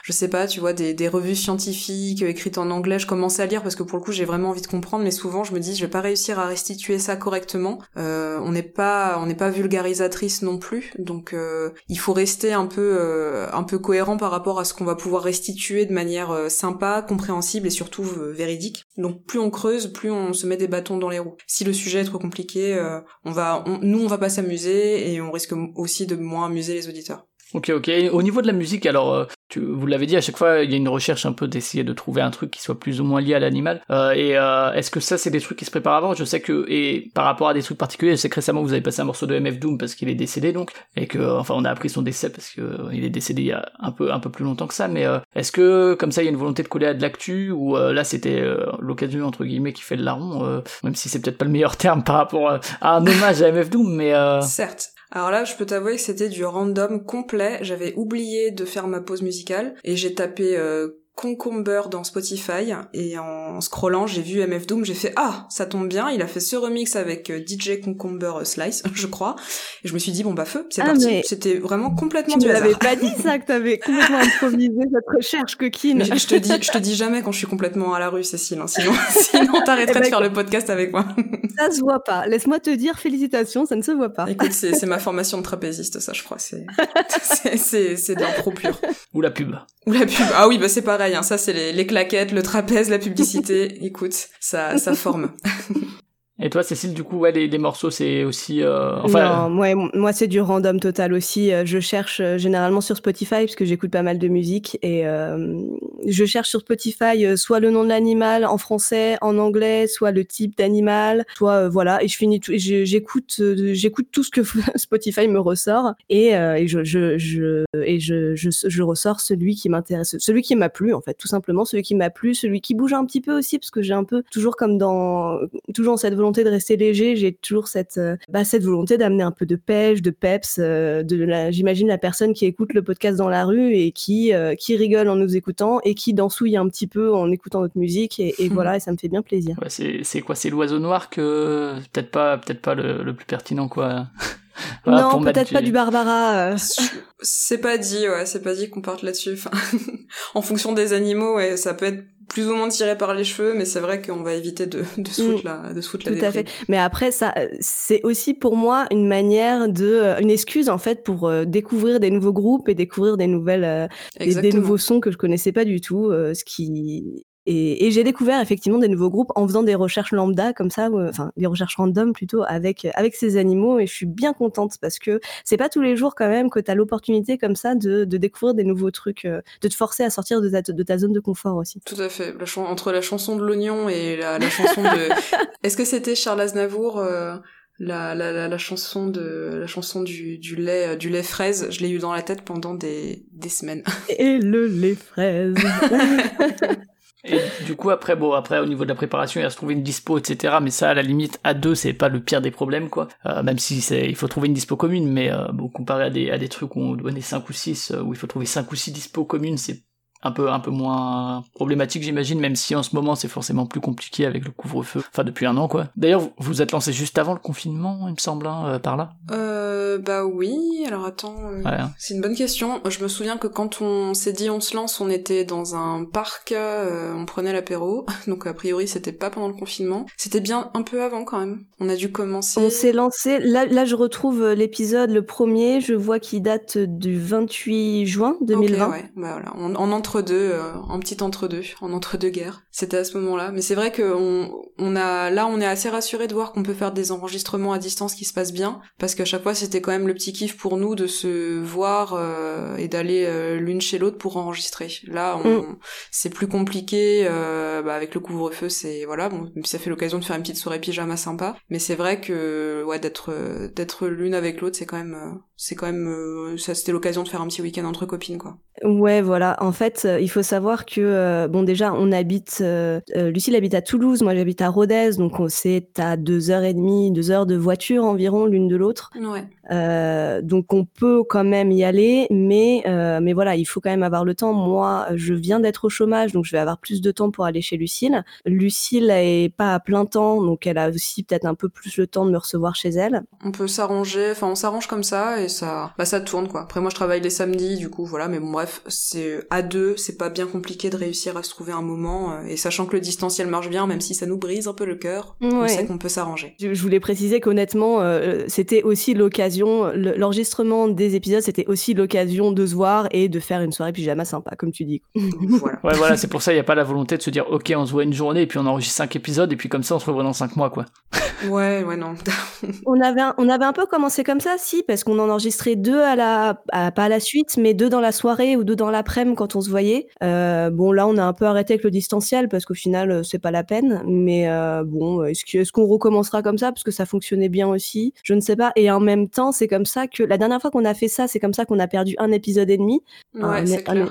je sais pas, tu vois, des des revues scientifiques écrites en anglais, je commence à lire parce que pour le coup j'ai vraiment envie de comprendre, mais souvent je me dis je vais pas réussir à restituer ça correctement. Euh, on n'est pas on n'est pas vulgarisatrice non plus, donc euh, il faut rester un peu euh, un peu cohérent par rapport à ce qu'on va pouvoir restituer de manière sympa, compréhensible et surtout véridique. Donc plus on creuse, plus on se met des bâtons dans les roues. Si le sujet est trop compliqué, on va nous on va pas s'amuser et on risque aussi de moins amuser les auditeurs. Ok, ok. Au niveau de la musique, alors, tu, vous l'avez dit, à chaque fois, il y a une recherche un peu d'essayer de trouver un truc qui soit plus ou moins lié à l'animal. Euh, et euh, est-ce que ça, c'est des trucs qui se préparent avant? Je sais que, et par rapport à des trucs particuliers, je sais que récemment, vous avez passé un morceau de MF Doom parce qu'il est décédé, donc, et que, enfin, on a appris son décès parce que il est décédé il y a un peu, un peu plus longtemps que ça. Mais est-ce que, comme ça, il y a une volonté de coller à de l'actu ou là, c'était l'occasion entre guillemets qui fait le larron, même si c'est peut-être pas le meilleur terme par rapport à un hommage à MF Doom, mais certes. Alors là, je peux t'avouer que c'était du random complet. J'avais oublié de faire ma pause musicale et j'ai tapé euh, Concomber dans Spotify et en scrollant j'ai vu MF Doom j'ai fait ah ça tombe bien il a fait ce remix avec euh, DJ Concomber Slice je crois et je me suis dit bon bah feu c'est ah, parti c'était vraiment complètement tu du hasard. Pas dit ça que t'avais complètement improvisé cette recherche coquine. je te dis je te dis jamais quand je suis complètement à la rue Cécile hein, sinon sinon t'arrêterais eh ben, de faire le podcast avec moi. ça se voit pas laisse-moi te dire félicitations ça ne se voit pas. Écoute c'est ma formation de trapéziste ça je crois c'est c'est c'est de l'impro pur. Ou la pub. Ou la pub ah oui bah c'est pareil Hein. Ça, c'est les, les, claquettes, le trapèze, la publicité. Écoute, ça, ça forme. Et toi, Cécile, du coup, ouais, les, les morceaux, c'est aussi. Euh... Enfin, non, moi, moi c'est du random total aussi. Euh, je cherche euh, généralement sur Spotify parce que j'écoute pas mal de musique et euh, je cherche sur Spotify euh, soit le nom de l'animal en français, en anglais, soit le type d'animal, soit voilà. Et je finis tout. J'écoute, j'écoute tout ce que Spotify me ressort et, et je, je, je, je, je ressors celui qui m'intéresse, celui qui m'a plu en fait, tout simplement, celui qui m'a plu, celui qui bouge un petit peu aussi parce que j'ai un peu toujours comme dans toujours cette volonté de rester léger, j'ai toujours cette, euh, bah, cette volonté d'amener un peu de pêche, de peps, euh, de la, j'imagine la personne qui écoute le podcast dans la rue et qui, euh, qui rigole en nous écoutant et qui dansouille un petit peu en écoutant notre musique et, voilà, et ça me fait bien plaisir. Ouais, c'est, quoi, c'est l'oiseau noir que peut-être pas, peut-être pas le, plus pertinent quoi. non, peut-être pas du Barbara. C'est pas dit, ouais, c'est pas dit qu'on parte là-dessus. Enfin, en fonction des animaux, ouais, ça peut être plus ou moins tiré par les cheveux, mais c'est vrai qu'on va éviter de, de se foutre mm. la, de se foutre Tout à fait. Mais après, ça, c'est aussi pour moi une manière de, euh, une excuse en fait pour euh, découvrir des nouveaux groupes et découvrir des nouvelles, euh, des, des, nouveaux sons que je connaissais pas du tout, ce qui, Et, et j'ai découvert effectivement des nouveaux groupes en faisant des recherches lambda comme ça, euh, enfin des recherches random plutôt avec avec ces animaux. Et je suis bien contente parce que c'est pas tous les jours quand même que tu as l'opportunité comme ça de, de, découvrir des nouveaux trucs, euh, de te forcer à sortir de ta, de ta zone de confort aussi. Tout à fait. La entre la chanson de l'oignon et la, la chanson de. Est-ce que c'était Charles Aznavour euh, la, la, la, chanson de la chanson du, du lait du lait fraise, je l'ai eu dans la tête pendant des, des semaines. Et le lait fraise. Et du coup, après, bon, après, au niveau de la préparation, il va se trouver une dispo, etc. Mais ça, à la limite, à deux, c'est pas le pire des problèmes, quoi. Euh, même si c'est, il faut trouver une dispo commune, mais euh, bon, comparé à des, à des trucs où on doit cinq ou six, euh, où il faut trouver cinq ou six dispo communes, c'est un peu un peu moins problématique j'imagine même si en ce moment c'est forcément plus compliqué avec le couvre-feu. Enfin depuis un an quoi. D'ailleurs vous vous êtes lancé juste avant le confinement il me semble hein, euh, par là? Euh, bah oui. Alors attends euh, hein. c'est une bonne question. Je me souviens que quand on s'est dit on se lance on était dans un parc euh, on prenait l'apéro. Donc a priori c'était pas pendant le confinement. C'était bien un peu avant quand même. On a dû commencer on s'est lancé. Là là je retrouve l'épisode le premier. Je vois qu'il date du 28 juin 2020 ouais. Bah voilà. On, on entre deux, euh, en petit entre-deux, en entre-deux guerres. C'était à ce moment-là. Mais c'est vrai que on, a, là, on est assez rassuré de voir qu'on peut faire des enregistrements à distance qui se passent bien, parce qu'à chaque fois, c'était quand même le petit kiff pour nous de se voir euh, et d'aller euh, l'une chez l'autre pour enregistrer. Là, mm. c'est plus compliqué. Bah, avec le couvre-feu, c'est voilà, bon, ça fait l'occasion de faire une petite soirée pyjama sympa. Mais c'est vrai que ouais, d'être d'être l'une avec l'autre, c'est quand même c'est quand même ça c'était l'occasion de faire un petit week-end entre copines quoi. Ouais, voilà. En fait, euh, il faut savoir que, euh, bon, déjà, on habite, euh, Lucille habite à Toulouse, moi j'habite à Rodez, donc c'est à deux heures et demie, deux heures de voiture environ l'une de l'autre. Ouais. donc on peut quand même y aller, mais, mais voilà, il faut quand même avoir le temps. Moi, je viens d'être au chômage, donc je vais avoir plus de temps pour aller chez Lucille. Lucille est pas à plein temps, donc elle a aussi peut-être un peu plus le temps de me recevoir chez elle. On peut s'arranger, enfin on s'arrange comme ça et ça, bah ça tourne quoi. Après moi je travaille les samedis, du coup voilà, mais bon bref, c'est à deux, c'est pas bien compliqué de réussir à se trouver un moment. Euh, et sachant que le distanciel marche bien, même si ça nous brise un peu le cœur, on sait qu'on peut s'arranger. Je, voulais préciser qu'honnêtement, euh, c'était aussi l'occasion, l'enregistrement des épisodes, c'était aussi l'occasion de se voir et de faire une soirée pyjama sympa, comme tu dis. voilà. Ouais, voilà, c'est pour ça, il n'y a pas la volonté de se dire, ok, on se voit une journée et puis on enregistre cinq épisodes et puis comme ça, on se revoit dans cinq mois, quoi. ouais, ouais, non. on avait, un, on avait un peu commencé comme ça, si, parce qu'on en enregistrait deux à la, pas à la suite, mais deux dans la soirée ou deux dans l'après-midi quand on se voyait. Euh, bon, là, on a un peu arrêté avec le distanciel parce qu'au final, euh, c'est pas la peine. Mais euh, bon, est-ce qu'on recommencera comme ça? Parce que ça fonctionnait bien aussi Je ne sais pas. Et en même temps, c'est comme ça que la dernière fois qu'on a fait ça, c'est comme ça qu'on a perdu un épisode et demi, un,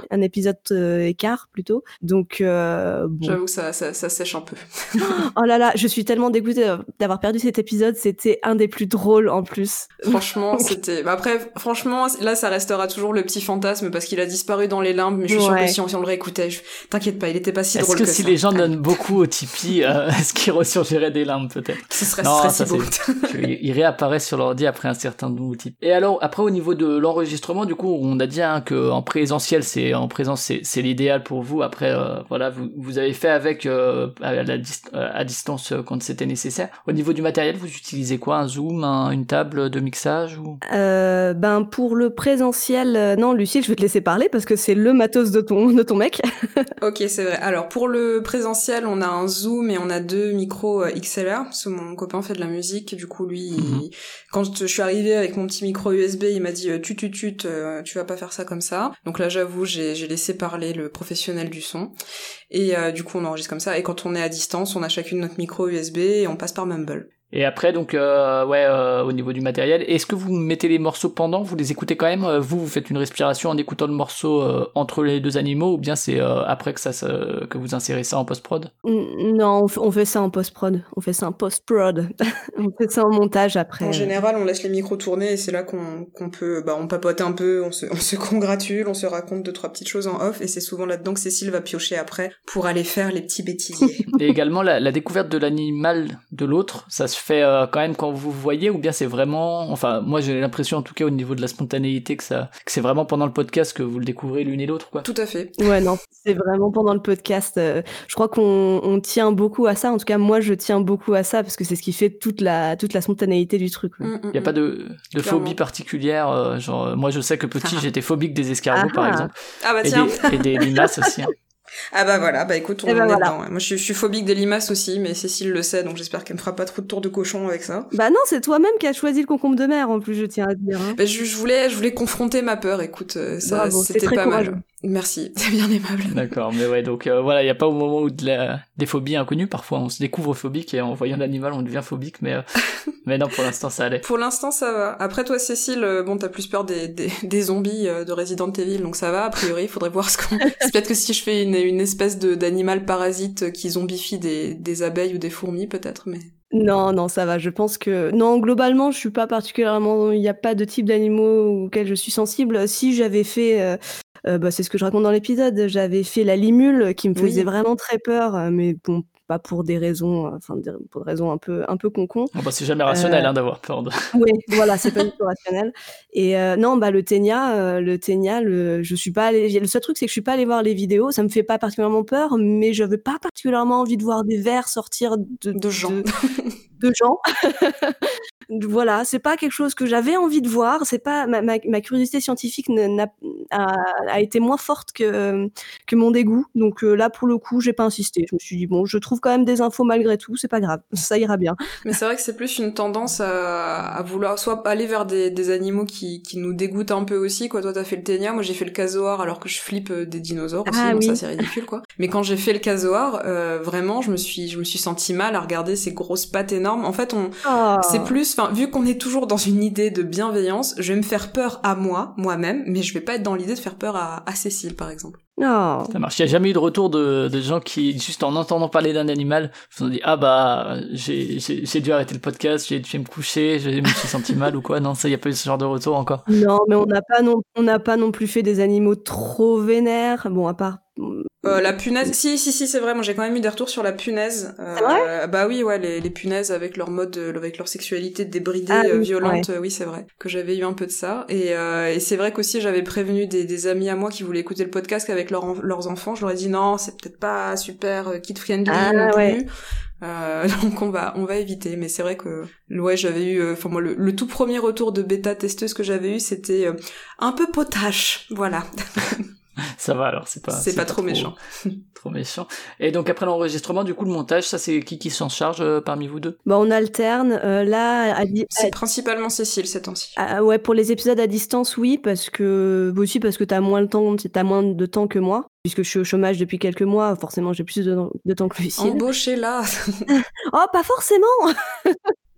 un, épisode écart plutôt. Donc, bon. j'avoue, ça, ça, ça, sèche un peu. oh là là, je suis tellement dégoûtée d'avoir perdu cet épisode. C'était un des plus drôles en plus. Franchement, c'était. Bah, après, franchement, là, ça restera toujours le petit fantasme parce qu'il a disparu dans les limbes. Mais je suis que si on, le réécoutait, t'inquiète pas, il était pas si drôle que, que si les gens donnent beaucoup au Tipeee, euh, est-ce qu'ils ressurgiraient des larmes peut-être? Ce serait, non, ça, si beau. ils réapparaissent sur l'ordi après un certain nombre de Et alors, après au niveau de l'enregistrement, du coup, on a dit hein, que en présentiel, c'est en présence, c'est l'idéal pour vous. Après, euh, voilà, vous, vous avez fait avec euh, à, la à distance quand c'était nécessaire. Au niveau du matériel, vous utilisez quoi? Un Zoom, une table de mixage ou? Ben pour le présentiel, non, Lucie, je vais te laisser parler parce que c'est le matos de ton de ton mec. ok, c'est vrai. Alors pour le présentiel, on a un Zoom et on a deux micros euh, XLR. Parce que mon copain fait de la musique, du coup lui, mhm. quand je suis arrivée avec mon petit micro USB, il m'a dit euh, tu tu tu euh, tu vas pas faire ça comme ça. Donc là j'avoue j'ai laissé parler le professionnel du son et du coup on enregistre comme ça. Et quand on est à distance, on a chacune notre micro USB et on passe par Mumble. Et après, donc, euh, ouais, euh, au niveau du matériel, est-ce que vous mettez les morceaux pendant, vous les écoutez quand même? Euh, Vous, vous faites une respiration en écoutant le morceau entre les deux animaux, ou bien c'est après que ça, que vous insérez ça en post-prod? Non, on, fait ça en post-prod. On fait ça en post-prod. on fait ça en montage après. En général, on laisse les micros tourner et c'est là qu'on peut, bah, on papote un peu, on se, on se congratule, on se raconte deux trois petites choses en off, et c'est souvent là-dedans que Cécile va piocher après pour aller faire les petits bêtisiers. et également la, la découverte de l'animal de l'autre, ça se fait euh, quand même quand vous voyez ou bien c'est vraiment enfin moi j'ai l'impression en tout cas au niveau de la spontanéité que ça que c'est vraiment pendant le podcast que vous le découvrez l'une et l'autre quoi. Tout à fait. Ouais non, c'est vraiment pendant le podcast. Euh, je crois qu'on on tient beaucoup à ça en tout cas moi je tiens beaucoup à ça parce que c'est ce qui fait toute la toute la spontanéité du truc. Il n'y a pas de, de phobie particulière euh, genre moi je sais que petit j'étais phobique des escargots par exemple. Ah bah tiens. Et des, et des limaces aussi. Hein. Ah bah voilà, bah écoute, on Eh en ben est voilà. dedans. ouais. Moi je suis, je suis phobique des limaces aussi, mais Cécile le sait, donc j'espère qu'elle me fera pas trop de tours de cochon avec ça. Bah non, c'est toi-même qui as choisi le concombre de mer, en plus, je tiens à te dire. hein. Bah, je, je voulais, je voulais confronter ma peur. Écoute, euh, ça, c'était pas courageux. mal. Merci, c'est bien aimable. D'accord, mais ouais, donc euh, voilà, il n'y a pas au moment où de la... des phobies inconnues, parfois on se découvre phobique et en voyant l'animal on devient phobique, mais, euh, mais non, pour l'instant ça allait. Pour l'instant, ça va. Après, toi, Cécile, euh, bon, t'as plus peur des, des, des zombies euh, de Resident Evil, donc ça va. A priori, il faudrait voir ce qu'on. C'est peut-être que si je fais une, une espèce de d'animal parasite qui zombifie des, des abeilles ou des fourmis, peut-être, mais. Non, non, ça va. Je pense que non, globalement, je suis pas particulièrement. Il n'y a pas de type d'animaux auxquels je suis sensible. Si j'avais fait, euh, euh, bah, c'est ce que je raconte dans l'épisode. J'avais fait la limule qui me Oui. faisait vraiment très peur, euh, mais bon, pas pour des raisons, euh, enfin des- pour des raisons un peu, un peu concon. Bon, bah, c'est jamais rationnel Euh, hein, d'avoir peur de. Oui, voilà, c'est pas du tout rationnel. Et euh, non, bah le ténia, euh, le ténia, le, je suis pas allée. Le seul truc, c'est que je suis pas allée voir les vidéos. Ça me fait pas particulièrement peur, mais j'avais pas particulièrement envie de voir des vers sortir de, De gens. de, de gens. voilà, c'est pas quelque chose que j'avais envie de voir. C'est pas ma, ma, ma curiosité scientifique n'a- a, a été moins forte que que mon dégoût. Donc euh, là, pour le coup, j'ai pas insisté. Je me suis dit bon, je trouve quand même des infos malgré tout. C'est pas grave, ça ira bien. Mais c'est vrai que c'est plus une tendance à, à vouloir soit aller vers des, des animaux qui, qui nous dégoûtent un peu aussi, quoi. Toi, t'as fait le ténia, moi j'ai fait le casoar alors que je flippe euh, des dinosaures aussi, Ah donc ça oui. c'est ridicule, quoi. Mais quand j'ai fait le casoar, euh, vraiment, je me suis, je me suis senti mal à regarder ces grosses pattes énormes. En fait, on, Ah. c'est plus, enfin, vu qu'on est toujours dans une idée de bienveillance, je vais me faire peur à moi, moi-même, mais je vais pas être dans l'idée de faire peur à, à Cécile, par exemple. Oh. Ça marche. Il n'y a jamais eu de retour de, de gens qui, juste en entendant parler d'un animal, se sont dit Ah bah, j'ai dû arrêter le podcast, j'ai dû me coucher, je me suis senti mal ou quoi. Non, ça, il n'y a pas eu ce genre de retour encore. Non, mais on n'a pas non, on n'a pas non plus fait des animaux trop vénères. Bon, à part. Euh, la punaise, si, si, si, c'est vrai, moi j'ai quand même eu des retours sur la punaise. Euh, C'est vrai Bah oui, ouais, les, les punaises avec leur mode, euh, avec leur sexualité débridée, Ah euh, oui, violente, euh, oui, c'est vrai, que j'avais eu un peu de ça. Et, euh, et c'est vrai qu'aussi j'avais prévenu des, des amis à moi qui voulaient écouter le podcast qu'avec leurs en- leurs enfants, je leur ai dit non, c'est peut-être pas super euh, kid-friendly Ah, non plus. ouais. Euh, donc on va on va éviter mais c'est vrai que ouais j'avais eu euh, enfin moi le, le tout premier retour de bêta testeuse que j'avais eu c'était euh, un peu potache voilà Ça va alors, c'est pas. c'est pas, trop méchant Trop méchant. Et donc après l'enregistrement, du coup, le montage, ça, c'est qui qui s'en charge euh, parmi vous deux? Bah, on alterne. euh, là, à, c'est principalement Cécile ces temps-ci à- à- ouais, pour les épisodes à distance, oui, parce que aussi parce que t'as moins le temps, t'as moins de temps que moi, puisque je suis au chômage depuis quelques mois. Forcément, j'ai plus de, de temps que Lucille. embauchez là Oh, pas forcément.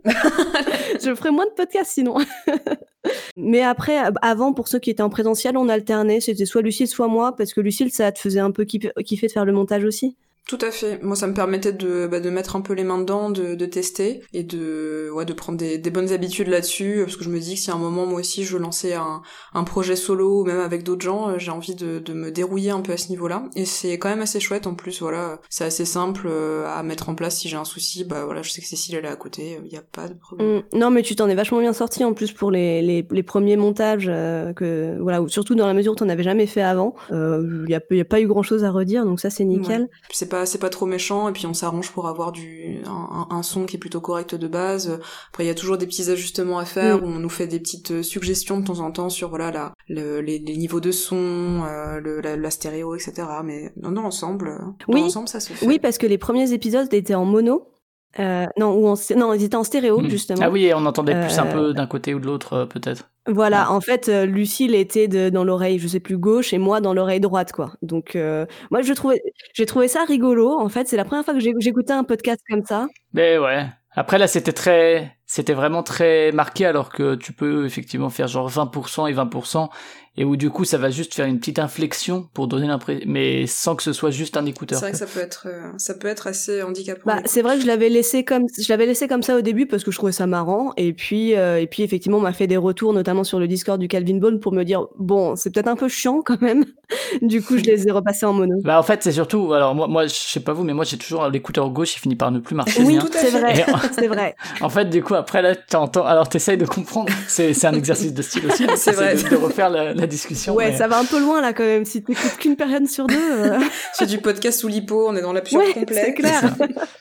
Je ferai moins de podcasts sinon. Mais après, avant, pour ceux qui étaient en présentiel, on alternait. C'était soit Lucille, soit moi, parce que Lucille, ça te faisait un peu kiff- kiffer de faire le montage aussi. Tout à fait. Moi, ça me permettait de, bah, de mettre un peu les mains dedans, de, de tester et de, ouais, de prendre des, des bonnes habitudes là-dessus. Parce que je me dis que si à un moment, moi aussi, je veux lancer un, un projet solo ou même avec d'autres gens, euh, j'ai envie de, de me dérouiller un peu à ce niveau-là. Et c'est quand même assez chouette en plus. Voilà, c'est assez simple euh, à mettre en place si j'ai un souci. Bah voilà, je sais que Cécile elle est à côté, il y a pas de problème. Mm. Non, mais tu t'en es vachement bien sorti en plus pour les, les, les premiers montages, euh, que, voilà, ou surtout dans la mesure où t'en avais jamais fait avant. Il n'y a, y a pas eu grand chose à redire, donc ça c'est nickel. Pas c'est pas trop méchant et puis on s'arrange pour avoir du un, son qui est plutôt correct de base. Après il y a toujours des petits ajustements à faire Mm. où on nous fait des petites euh, suggestions de temps en temps sur voilà la le- les, les niveaux de son, euh, le, la, la stéréo etc. Mais non dans l'ensemble euh, dans Oui. ça se fait. Oui, parce que les premiers épisodes étaient en mono. Euh, non, ou en, non, ils étaient en stéréo, Hmm. justement. Ah oui, et on entendait plus un peu d'un côté ou de l'autre, euh, peut-être. Voilà, en fait, euh, Lucille était de, dans l'oreille, je sais plus gauche, et moi dans l'oreille droite, quoi. Donc, euh, moi, je trouvais, j'ai trouvé ça rigolo. En fait, c'est la première fois que j'ai- j'écoutais un podcast comme ça. Mais ouais. Après là, c'était très, c'était vraiment très marqué, alors que tu peux effectivement faire genre 20% et 20%, et où du coup, ça va juste faire une petite inflexion pour donner l'impression, mais sans que ce soit juste un C'est écouteur. vrai que ça peut être euh, ça peut être assez handicapant. Bah, c'est vrai que je l'avais laissé comme, je l'avais laissé comme ça au début parce que je trouvais ça marrant. Et puis, euh, et puis effectivement, on m'a fait des retours, notamment sur le Discord du Calvin Bone, pour me dire bon, c'est peut-être un peu chiant quand même. du coup, je les ai repassés en mono. Bah en fait, c'est surtout, alors moi, moi, je sais pas vous, mais moi j'ai toujours l'écouteur gauche, il finit par ne plus marcher. Oui, bien. tout à c'est vrai, c'est vrai. En fait, du coup, après là, t'entends, alors t'essayes de comprendre. C'est, un exercice de style aussi. C'est vrai. De, de refaire la, la discussion. Ouais, mais- ça va un peu loin là quand même. Si t'écoutes qu'une personne sur deux. euh, C'est du podcast sous l'hypo, on est dans l'absurde Ouais, complet. c'est clair.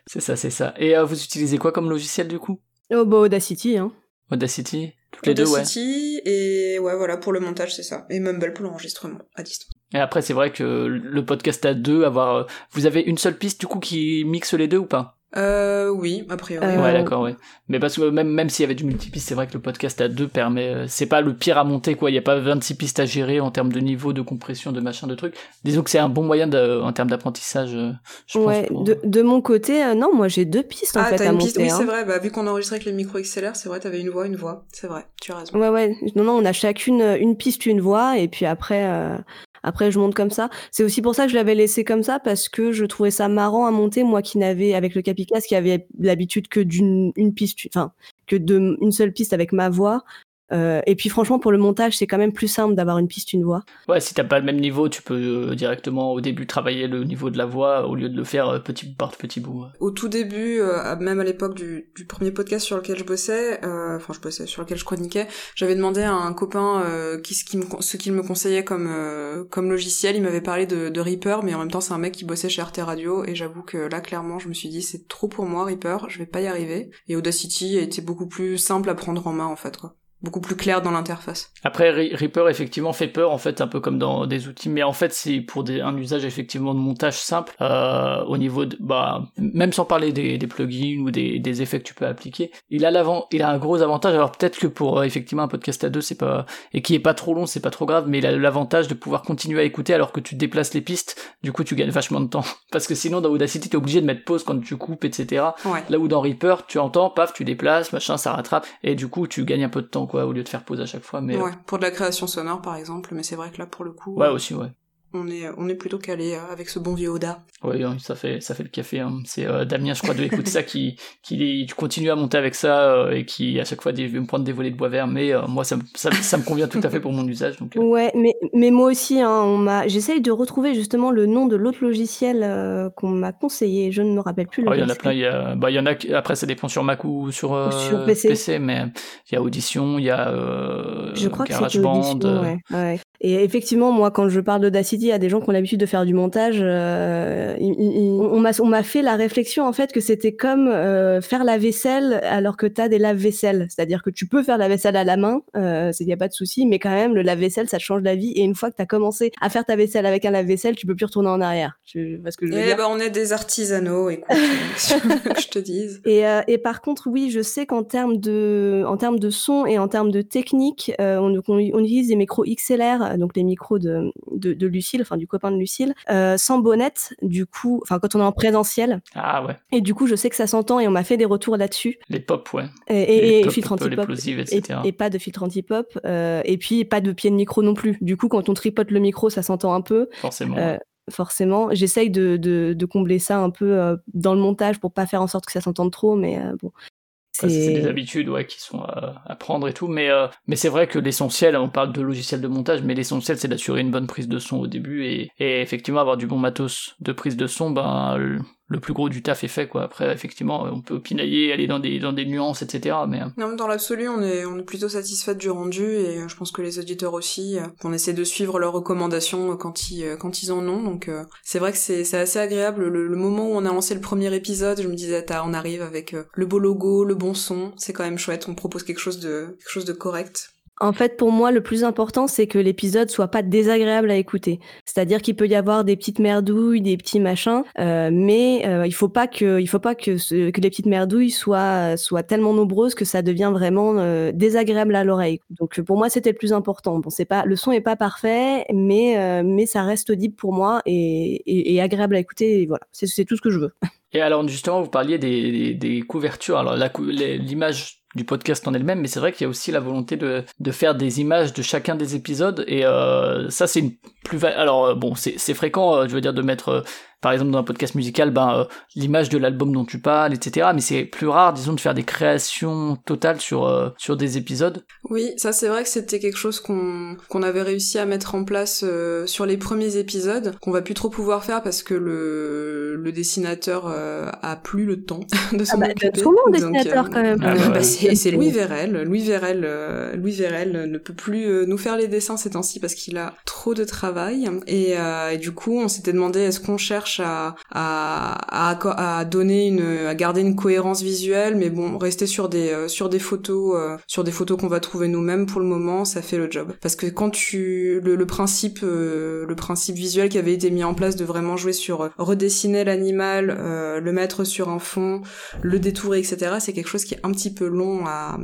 C'est ça, c'est ça. Et euh, vous utilisez quoi comme logiciel du coup? Oh bah Audacity, hein. Audacity Toutes les deux, ouais. Audacity et ouais voilà pour le montage c'est ça et Mumble pour l'enregistrement à distance. Et après, c'est vrai que le podcast à deux, avoir, euh, vous avez une seule piste du coup qui mixe les deux ou pas? Euh oui, a priori. Euh, Ouais, d'accord, ouais. Mais parce que même, même s'il y avait du multipiste, c'est vrai que le podcast à deux permet, euh, c'est pas le pire à monter, quoi. Il y a pas 26 pistes à gérer en termes de niveau, de compression, de machin, de trucs. Disons que c'est un bon moyen de, en termes d'apprentissage, euh, je ouais, pense. pour- de, de mon côté, euh, non, moi j'ai deux pistes en Ah fait t'as à une monter. piste oui hein. c'est vrai bah vu qu'on enregistrait avec les micros XLR c'est vrai t'avais une voix une voix c'est vrai tu as raison. Ouais, ouais. Non, non, on a chacune euh, une piste, une voix, et puis après, euh, après je monte comme ça. C'est aussi pour ça que je l'avais laissé comme ça, parce que je trouvais ça marrant à monter, moi qui n'avais, avec le Capicas, qui avait l'habitude que d'une une piste, enfin, que de une seule piste avec ma voix. Euh, et puis franchement, pour le montage, c'est quand même plus simple d'avoir une piste, une voix. Ouais, si t'as pas le même niveau, tu peux euh, directement au début travailler le niveau de la voix au lieu de le faire euh, petit bout par petit bout. Au tout début, euh, même à l'époque du, du premier podcast sur lequel je bossais, euh, enfin je bossais, sur lequel je chroniquais, j'avais demandé à un copain euh, qui, ce me, qu'il me conseillait comme euh, comme logiciel. Il m'avait parlé de, de Reaper, mais en même temps c'est un mec qui bossait chez Arte Radio, et j'avoue que là clairement je me suis dit c'est trop pour moi Reaper, je vais pas y arriver. Et Audacity était beaucoup plus simple à prendre en main en fait quoi, beaucoup plus clair dans l'interface. Après, Re- Reaper effectivement fait peur en fait, un peu comme dans des outils, mais en fait c'est pour des, un usage effectivement de montage simple euh, au niveau de, bah, même sans parler des, des plugins ou des, des effets que tu peux appliquer, il a l'avant, il a un gros avantage. Alors peut-être que pour euh, effectivement un podcast à deux, c'est pas et qui est pas trop long, c'est pas trop grave, mais il a l'avantage de pouvoir continuer à écouter alors que tu déplaces les pistes. Du coup, tu gagnes vachement de temps parce que sinon dans Audacity, t'es obligé de mettre pause quand tu coupes, etc. Ouais. Là où dans Reaper, tu entends, paf, tu déplaces, machin, ça rattrape, et du coup, tu gagnes un peu de temps, quoi, au lieu de faire pause à chaque fois. Mais euh, Ouais, pour de la création sonore par exemple, mais c'est vrai que là pour le coup, ouais, aussi, ouais. On est on est plutôt calé euh, avec ce bon vieux Oda. Ouais, hein, ça fait ça fait le café. hein. C'est euh, Damien, je crois, de écouter ça, qui qui tu continues à monter avec ça euh, et qui à chaque fois dit je vais me prendre des volets de bois vert, mais euh, moi ça, me- ça ça me convient tout à fait pour mon usage. Donc euh, Ouais, mais, mais moi aussi, hein, on m'a. J'essaye de retrouver justement le nom de l'autre logiciel euh, qu'on m'a conseillé. Je ne me rappelle plus. oh, il y en a plein. Il y a bah il y en a après ça dépend sur Mac ou sur euh, Sur PC. mais il y a Audition, il y a euh, Je crois que c'est GarageBand. Ouais, ouais. Et effectivement, moi, quand je parle d'Audacity, a des gens qui ont l'habitude de faire du montage. euh, ils- ils- on m'a on m'a fait la réflexion en fait que c'était comme euh, faire la vaisselle alors que t'as des lave-vaisselle. C'est-à-dire que tu peux faire la vaisselle à la main, euh, il y a pas de souci, mais quand même le lave-vaisselle ça te change la vie. Et une fois que t'as commencé à faire ta vaisselle avec un lave-vaisselle, tu peux plus retourner en arrière. Tu vois ce que je veux Eh dire? ben on est des artisanaux, écoute, que je te dise. Et, euh, et par contre, oui, je sais qu'en termes de, en termes de son et en termes de technique, euh, on, on, on utilise des micros XLR, donc les micros de, de, de Lucille, enfin du copain de Lucille, euh, sans bonnette, du coup, enfin quand on est en présentiel. Ah ouais, Et du coup, je sais que ça s'entend et on m'a fait des retours là-dessus. les pop, ouais. Et, et, et pop, filtre anti-pop. Et, pas de filtre anti-pop. euh, et puis pas de pied de micro non plus. Du coup, quand on tripote le micro, ça s'entend un peu. Forcément. Euh, forcément. J'essaye de, de, de combler ça un peu euh, dans le montage pour pas faire en sorte que ça s'entende trop, mais euh, bon. C'est des habitudes ouais, qui sont à, à prendre et tout, mais, euh, mais c'est vrai que l'essentiel, on parle de logiciel de montage, mais l'essentiel c'est d'assurer une bonne prise de son au début et, et effectivement avoir du bon matos de prise de son, ben le, plus gros du taf est fait quoi. Après effectivement on peut pinailler, aller dans des, dans des nuances, etc. Mais euh, Non, dans l'absolu, on est, on est plutôt satisfait du rendu et euh, je pense que les auditeurs aussi, euh, on essaie de suivre leurs recommandations quand ils, quand ils en ont. Donc c'est vrai que c'est, c'est assez agréable. Le, le moment où on a lancé le premier épisode, je me disais, t'as, on arrive avec le beau logo, le bon son, c'est quand même chouette. On propose quelque chose de, quelque chose de correct. En fait, pour moi, le plus important, c'est que l'épisode soit pas désagréable à écouter. C'est-à-dire qu'il peut y avoir des petites merdouilles, des petits machins, euh, mais euh, il faut pas que, il faut pas que, que les petites merdouilles soient, soient tellement nombreuses que ça devient vraiment euh, désagréable à l'oreille. Donc pour moi, c'était le plus important. Bon, c'est pas, le son est pas parfait, mais mais ça reste audible pour moi et, et, agréable à écouter. Voilà, c'est tout ce que je veux. Et alors justement, vous parliez des, des, couvertures. Alors l'image du podcast en elle-même, mais c'est vrai qu'il y a aussi la volonté de, de faire des images de chacun des épisodes. Et euh, ça, c'est une plus Alors euh, bon, c'est fréquent, euh, je veux dire, de mettre, euh, par exemple, dans un podcast musical, ben euh, l'image de l'album dont tu parles, etc. Mais c'est plus rare, disons, de faire des créations totales sur euh, sur des épisodes. Oui, ça c'est vrai que c'était quelque chose qu'on qu'on avait réussi à mettre en place euh, sur les premiers épisodes, qu'on va plus trop pouvoir faire parce que le, le dessinateur euh, a plus le temps de s'en Ah bah, occuper. sûrement un Donc, dessinateur, quand même. Ah bah bah, ouais. c'est Louis Vérel. Louis Vérel, euh, Louis Vérel ne peut plus euh, nous faire les dessins ces temps-ci parce qu'il a trop de travail. Et, euh, et du coup, on s'était demandé est-ce qu'on cherche à, à, à, à, donner une, à garder une cohérence visuelle, mais bon, rester sur des sur des photos, sur des photos qu'on va trouver nous-mêmes pour le moment, ça fait le job. Parce que quand tu le, le principe le principe visuel qui avait été mis en place de vraiment jouer sur redessiner l'animal, le mettre sur un fond, le détourer, etc. C'est quelque chose qui est un petit peu long à,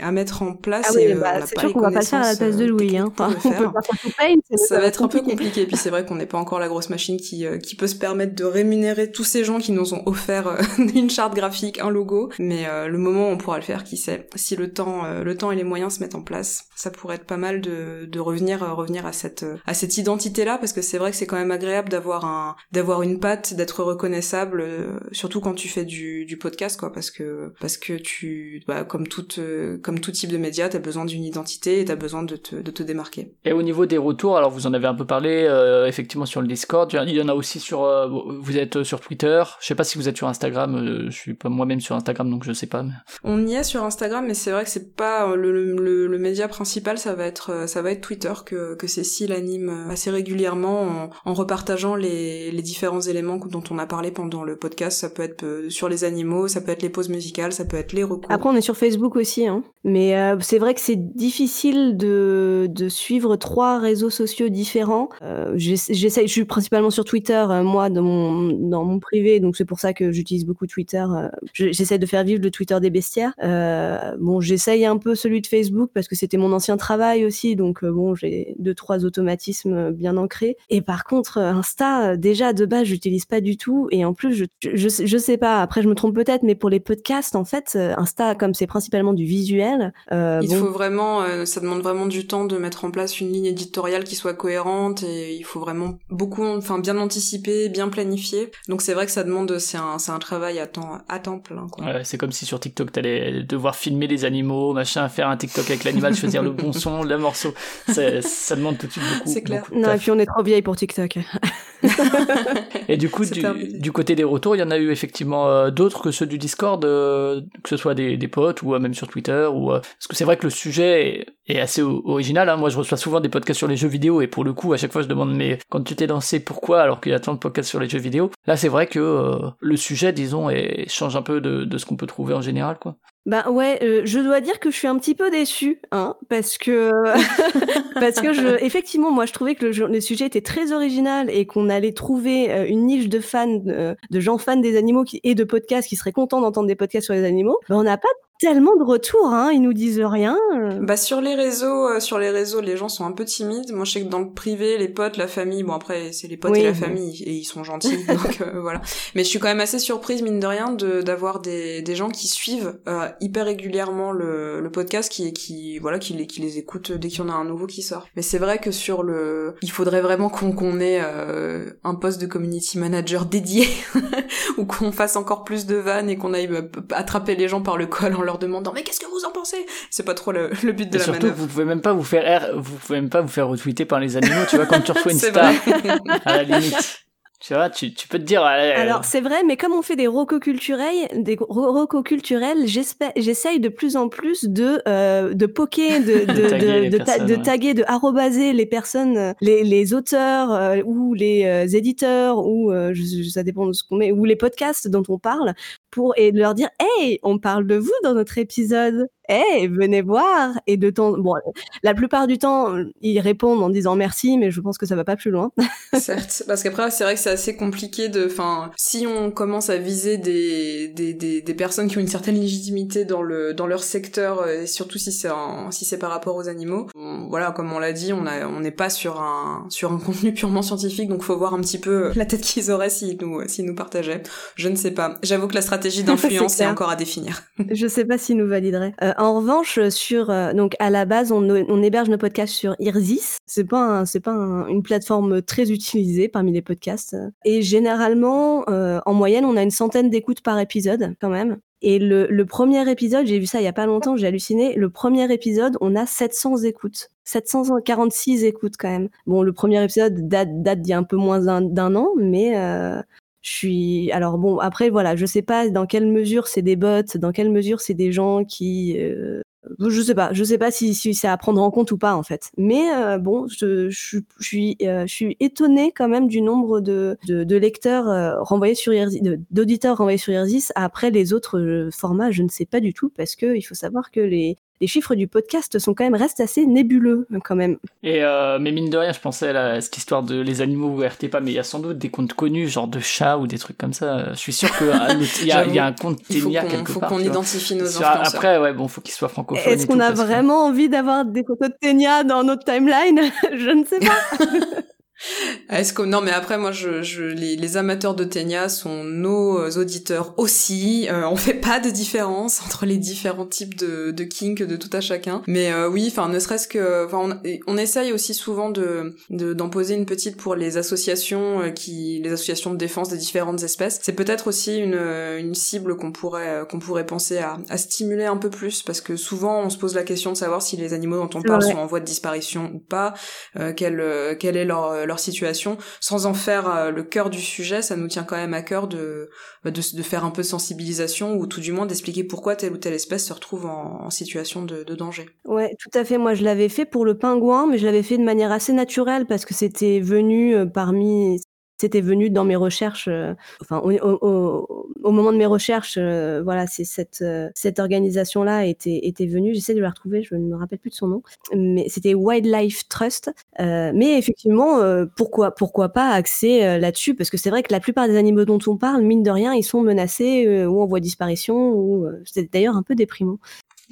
à mettre en place. Ah oui, bah, c'est sûr qu'on va pas le faire à la place de Louis. Hein. Enfin, on peut pas faire ça va être un peu compliqué. Puis c'est vrai qu'on n'est pas encore la grosse machine qui, euh, qui peut se permettre de rémunérer tous ces gens qui nous ont offert euh, une charte graphique, un logo. Mais euh, le moment où on pourra le faire, qui sait. Si le temps, le temps et les moyens se mettent en place, ça pourrait être pas mal de, revenir, revenir à cette, à cette identité-là, parce que c'est vrai que c'est quand même agréable d'avoir un, d'avoir une patte, d'être reconnaissable, surtout quand tu fais du, podcast, quoi, parce que, parce que tu, bah, comme toute, comme tout type de média, t'as besoin d'une identité et t'as besoin de te, de te démarquer. Et au niveau des retours, alors vous en avez un peu parlé, euh, effectivement sur le Discord, il y en a aussi sur, euh, vous êtes sur Twitter, je sais pas si vous êtes sur Instagram, euh, je suis pas moi-même sur Instagram donc je sais pas. Mais... On y est sur Instagram, mais c'est vrai que c'est pas le, le, le, média principal, ça va être, ça va être Twitter que, que Cécile anime assez régulièrement en, en repartageant les, les différents éléments dont on a parlé pendant le podcast. Ça peut être sur les animaux, ça peut être les pauses musicales, ça peut être les recours. Après on est sur Facebook aussi, hein. mais c'est vrai que c'est difficile de, de suivre trois réseaux sociaux différents. Euh, J'essaye, je suis principalement sur Twitter, euh, moi, dans mon, dans mon privé, donc c'est pour ça que j'utilise beaucoup Twitter. Euh, j'essaie de faire vivre le Twitter des bestiaires. Euh, bon, j'essaye un peu celui de Facebook parce que c'était mon ancien travail aussi, donc bon, j'ai deux, trois automatismes bien ancrés. Et par contre, Insta, déjà, de base, j'utilise pas du tout. Et en plus, je, je, je sais pas, après, je me trompe peut-être, mais pour les podcasts, en fait, Insta, comme c'est principalement du visuel. il faut vraiment, ça demande vraiment du temps de mettre en place une ligne éditoriale qui soit cohérente et il faut vraiment beaucoup, enfin bien anticiper, bien planifier. Donc c'est vrai que ça demande, c'est un, c'est un travail à temps, à temps plein. Quoi. Ouais, c'est comme si sur TikTok t'allais devoir filmer les animaux, machin, faire un TikTok avec l'animal, choisir le bon son, le morceau. Ça demande tout de suite beaucoup. C'est clair. non, et puis on est trop vieille pour TikTok. Et du coup, du, du, côté des retours, il y en a eu effectivement euh, d'autres que ceux du Discord, euh, que ce soit des, des potes ou euh, même sur Twitter. Ou, parce que c'est vrai que le sujet est, est assez original. Hein. Moi, je reçois souvent des podcasts sur les jeux vidéo et pour le coup, à chaque fois, je demande mais quand tu t'es lancé, pourquoi alors qu'il y a tant de podcasts sur les jeux vidéo? Là, c'est vrai que le sujet, disons, est, change un peu de, de ce qu'on peut trouver en général, quoi. Bah ouais, euh, je dois dire que je suis un petit peu déçue, hein, parce que parce que je, effectivement, moi, je trouvais que le, le sujet était très original et qu'on allait trouver euh, une niche de fans, de, de gens fans des animaux qui, et de podcasts qui seraient contents d'entendre des podcasts sur les animaux. Bah, on n'a pas tellement de retours, hein, ils nous disent rien. Bah sur les réseaux, euh, sur les réseaux, les gens sont un peu timides. Moi, je sais que dans le privé, les potes, la famille, bon après c'est les potes et la famille et ils sont gentils, donc euh, voilà. Mais je suis quand même assez surprise mine de rien de d'avoir des des gens qui suivent euh, hyper régulièrement le, le podcast, qui qui voilà, qui les qui les écoutent dès qu'il y en a un nouveau qui sort. Mais c'est vrai que sur le, il faudrait vraiment qu'on qu'on ait un poste de community manager dédié ou qu'on fasse encore plus de vannes et qu'on aille attraper les gens par le col en leur demandant mais qu'est-ce que vous en pensez? C'est pas trop le, but de et la surtout, manœuvre. vous pouvez même pas vous faire vous pouvez même pas vous faire retweeter par les animaux, tu vois quand tu reçois une star à la limite. Tu vois, tu, tu peux te dire. Euh... Alors c'est vrai, mais comme on fait des rocos culturels, des rocos culturels, j'essaye de plus en plus de euh, de poker, de de de, de, ta, de, taguer, de arrobaser les personnes, les, les auteurs euh, ou les euh, éditeurs ou euh, je, ça dépend de ce qu'on met ou les podcasts dont on parle pour et de leur dire hey on parle de vous dans notre épisode hey venez voir. Et de temps bon la plupart du temps ils répondent en disant merci mais je pense que ça va pas plus loin. Certes parce qu'après c'est vrai que c'est assez compliqué de enfin si on commence à viser des, des, des, des, personnes qui ont une certaine légitimité dans le dans leur secteur et surtout si c'est si c'est par rapport aux animaux voilà comme on l'a dit on a on n'est pas sur un sur un contenu purement scientifique donc faut voir un petit peu la tête qu'ils auraient s'ils nous s'ils nous partageaient. Je ne sais pas. J'avoue que la stratégie d'influence est, encore à définir. Je sais pas s'il nous validerait. Euh, en revanche, sur euh, donc à la base, on, héberge nos podcasts sur Irzis. C'est pas c'est pas un, une plateforme très utilisée parmi les podcasts. Et généralement, euh, en moyenne, on a une centaine d'écoutes par épisode quand même. Et le, premier épisode, j'ai vu ça il y a pas longtemps, j'ai halluciné. Le premier épisode, on a 700 écoutes. 746 écoutes quand même. Bon, le premier épisode date, date d'il y a un peu moins d'un an, mais euh, Je suis alors bon après voilà, je sais pas dans quelle mesure c'est des bots, dans quelle mesure c'est des gens qui euh, je sais pas, je sais pas si, si c'est à prendre en compte ou pas en fait. Mais euh, bon, je, je, suis euh, je suis étonnée quand même du nombre de, de, de lecteurs euh, renvoyés sur d'auditeurs renvoyés sur Irzis après les autres euh, formats. Je ne sais pas du tout parce que il faut savoir que les les chiffres du podcast sont quand même restent assez nébuleux quand même. Et euh, mais mine de rien, je pensais à, cette histoire de les animaux vous RT pas, mais il y a sans doute des comptes connus, genre de chats ou des trucs comme ça. Je suis sûr qu'il y, a, y a un compte Ténia quelque faut part. faut qu'on identifie nos influenceurs. Après, ouais, bon, faut qu'ils soient francophones. Est-ce qu'on a vraiment que... envie d'avoir des photos de Ténia dans notre timeline? Je ne sais pas. Est-ce que non mais après moi je, je les, les amateurs de Ténia sont nos euh, auditeurs aussi. Euh, on fait pas de différence entre les différents types de, de kink de tout à chacun. Mais euh, oui, enfin ne serait-ce que, enfin on, on, essaye aussi souvent de d'en poser une petite pour les associations euh, qui, les associations de défense des différentes espèces. C'est peut-être aussi une, une cible qu'on pourrait qu'on pourrait penser à, à stimuler un peu plus parce que souvent on se pose la question de savoir si les animaux dont on parle ouais. sont en voie de disparition ou pas, euh, quelle quelle est leur leur situation, sans en faire euh, le cœur du sujet, ça nous tient quand même à cœur de, de, de, faire un peu de sensibilisation ou tout du moins d'expliquer pourquoi telle ou telle espèce se retrouve en, situation de, danger. Ouais, tout à fait. Moi, je l'avais fait pour le pingouin, mais je l'avais fait de manière assez naturelle parce que c'était venu euh, parmi c'était venu dans mes recherches, euh, au, moment de mes recherches, euh, voilà, c'est cette euh, cette organisation-là était était venue. J'essaie de la retrouver, je ne me rappelle plus de son nom, mais c'était Wildlife Trust. mais effectivement, pourquoi pourquoi pas axer là-dessus? Parce que c'est vrai que la plupart des animaux dont on parle, mine de rien, ils sont menacés ou en voie de disparition. C'est d'ailleurs un peu déprimant.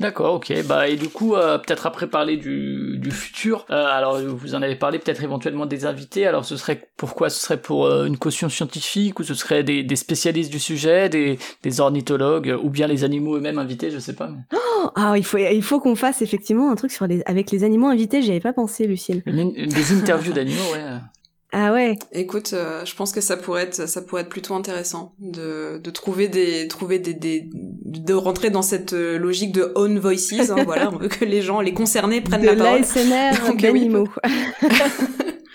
D'accord, ok. Bah et du coup, euh, peut-être après parler du, du futur. Euh, alors vous en avez parlé, peut-être éventuellement des invités. Alors ce serait pourquoi Ce serait pour euh, une caution scientifique ou ce serait des, des spécialistes du sujet, des, des, ornithologues ou bien les animaux eux-mêmes invités, je sais pas. Mais... Oh, ah, il faut il faut qu'on fasse effectivement un truc sur les avec les animaux invités. J'y avais pas pensé, Lucille. Des interviews d'animaux, ouais. Ah ouais. Écoute, euh, je pense que ça pourrait être ça pourrait être plutôt intéressant de, de trouver des trouver des, des de rentrer dans cette euh, logique de own voices. Hein, voilà, on veut que les gens les concernés prennent de la parole. d'animaux.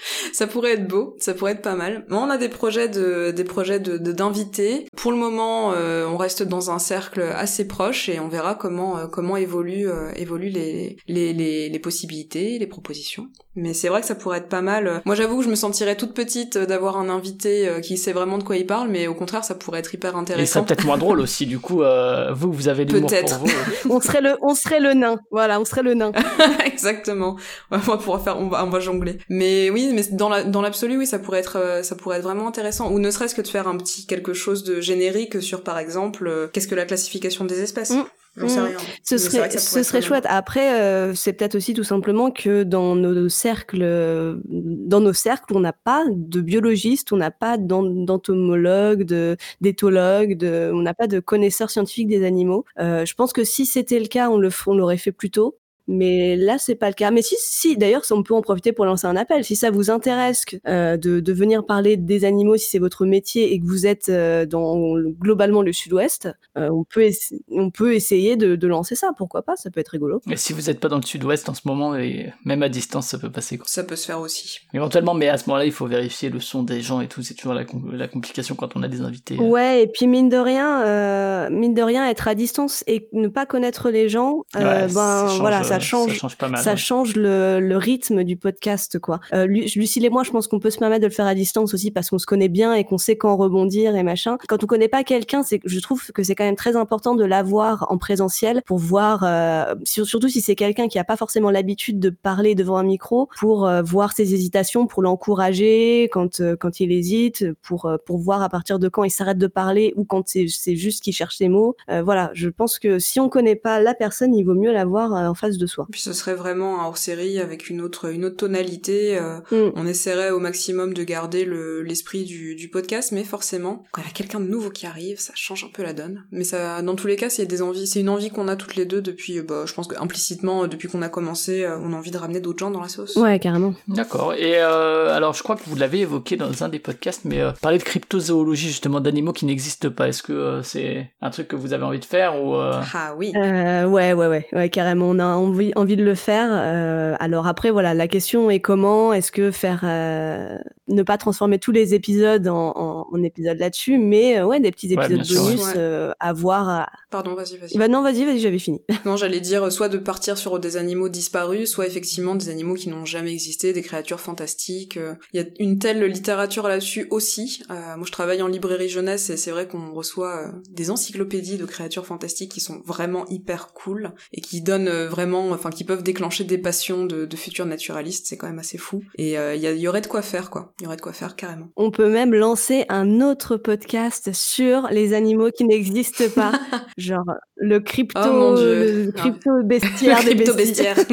ça pourrait être beau, ça pourrait être pas mal. on a des projets de des projets de d'invités. Pour le moment, euh, on reste dans un cercle assez proche et on verra comment euh, comment évoluent euh, évoluent les, les les les possibilités, les propositions. Mais c'est vrai que ça pourrait être pas mal. Moi, j'avoue que je me sentirais toute petite d'avoir un invité qui sait vraiment de quoi il parle, mais au contraire, ça pourrait être hyper intéressant. Et ça peut-être moins drôle aussi. Du coup, euh, vous, vous avez l'humour pour vous. on serait le, on serait le nain. Voilà, on serait le nain. Exactement. On va pouvoir faire, on va, on va jongler. Mais oui, mais dans la, dans l'absolu, oui, ça pourrait être, ça pourrait être vraiment intéressant. Ou ne serait-ce que de faire un petit quelque chose de générique sur, par exemple, euh, qu'est-ce que la classification des espèces? Mm. Sais rien. Ce serait, ce serait chouette. Après, euh, c'est peut-être aussi tout simplement que dans nos cercles, dans nos cercles, on n'a pas de biologistes, on n'a pas d'entomologues, de d'éthologues, de, on n'a pas de connaisseurs scientifiques des animaux. Euh, je pense que si c'était le cas, on le, on l'aurait fait plus tôt. Mais là, c'est pas le cas. Mais si, si, d'ailleurs, on peut en profiter pour lancer un appel. Si ça vous intéresse euh, de, de, venir parler des animaux, si c'est votre métier et que vous êtes euh, dans globalement le Sud-Ouest, euh, on peut on peut essayer de, de, lancer ça. Pourquoi pas? Ça peut être rigolo. Mais si vous n'êtes pas dans le Sud-Ouest en ce moment, et même à distance, ça peut passer. Quoi. Ça peut se faire aussi. Éventuellement, mais à ce moment-là, il faut vérifier le son des gens et tout. C'est toujours la, la, complication quand on a des invités. Ouais, et puis mine de rien, euh, mine de rien, être à distance et ne pas connaître les gens, ouais, ben voilà, ça change, ça change pas mal. Ça ouais. change le, le, rythme du podcast, quoi. Euh, Lucille et moi, je pense qu'on peut se permettre de le faire à distance aussi parce qu'on se connaît bien et qu'on sait quand rebondir et machin. Quand on connaît pas quelqu'un, c'est, je trouve que c'est quand même très important de l'avoir en présentiel pour voir, euh, surtout si c'est quelqu'un qui a pas forcément l'habitude de parler devant un micro, pour euh, voir ses hésitations, pour l'encourager quand euh, quand il hésite, pour euh, pour voir à partir de quand il s'arrête de parler ou quand c'est c'est juste qu'il cherche ses mots. Euh, voilà, je pense que si on connaît pas la personne, il vaut mieux l'avoir en face de soi. Puis ce serait vraiment un hors-série avec une autre une autre tonalité. Euh, mm. On essaierait au maximum de garder le l'esprit du, du podcast, mais forcément quand il y a quelqu'un de nouveau qui arrive, ça change un peu la donne. Mais ça, dans tous les cas, c'est des envies, c'est une envie qu'on a toutes les deux depuis, bah, je pense que implicitement depuis qu'on a commencé, on a envie de ramener d'autres gens dans la sauce. Ouais, carrément. D'accord. Et euh, alors, je crois que vous l'avez évoqué dans un des podcasts, mais euh, parler de cryptozoologie justement d'animaux qui n'existent pas. Est-ce que euh, c'est un truc que vous avez envie de faire ou Ah oui. ouais, ouais, ouais, ouais, carrément. On a, on, envie, envie de le faire. Euh, alors après, voilà, la question est comment Est-ce que faire euh, ne pas transformer tous les épisodes en, en, en épisodes là-dessus, mais euh, ouais, des petits Ouais, épisodes bonus ouais. euh, à voir. Pardon, vas-y, vas-y. Bah non, vas-y, vas-y, j'avais fini. Non, j'allais dire soit de partir sur des animaux disparus, soit effectivement des animaux qui n'ont jamais existé, des créatures fantastiques. Il y a une telle littérature là-dessus aussi. Euh, moi, je travaille en librairie jeunesse et c'est vrai qu'on reçoit des encyclopédies de créatures fantastiques qui sont vraiment hyper cool et qui donnent euh, vraiment, enfin, qui peuvent déclencher des passions de, de futurs naturalistes. C'est quand même assez fou. Et euh, il y, il y aurait de quoi faire, quoi. Il y aurait de quoi faire carrément. On peut même lancer un autre podcast sur les animaux qui n'existent pas, genre le crypto, Oh mon Dieu. le crypto bestiaire Le des crypto bestiaire.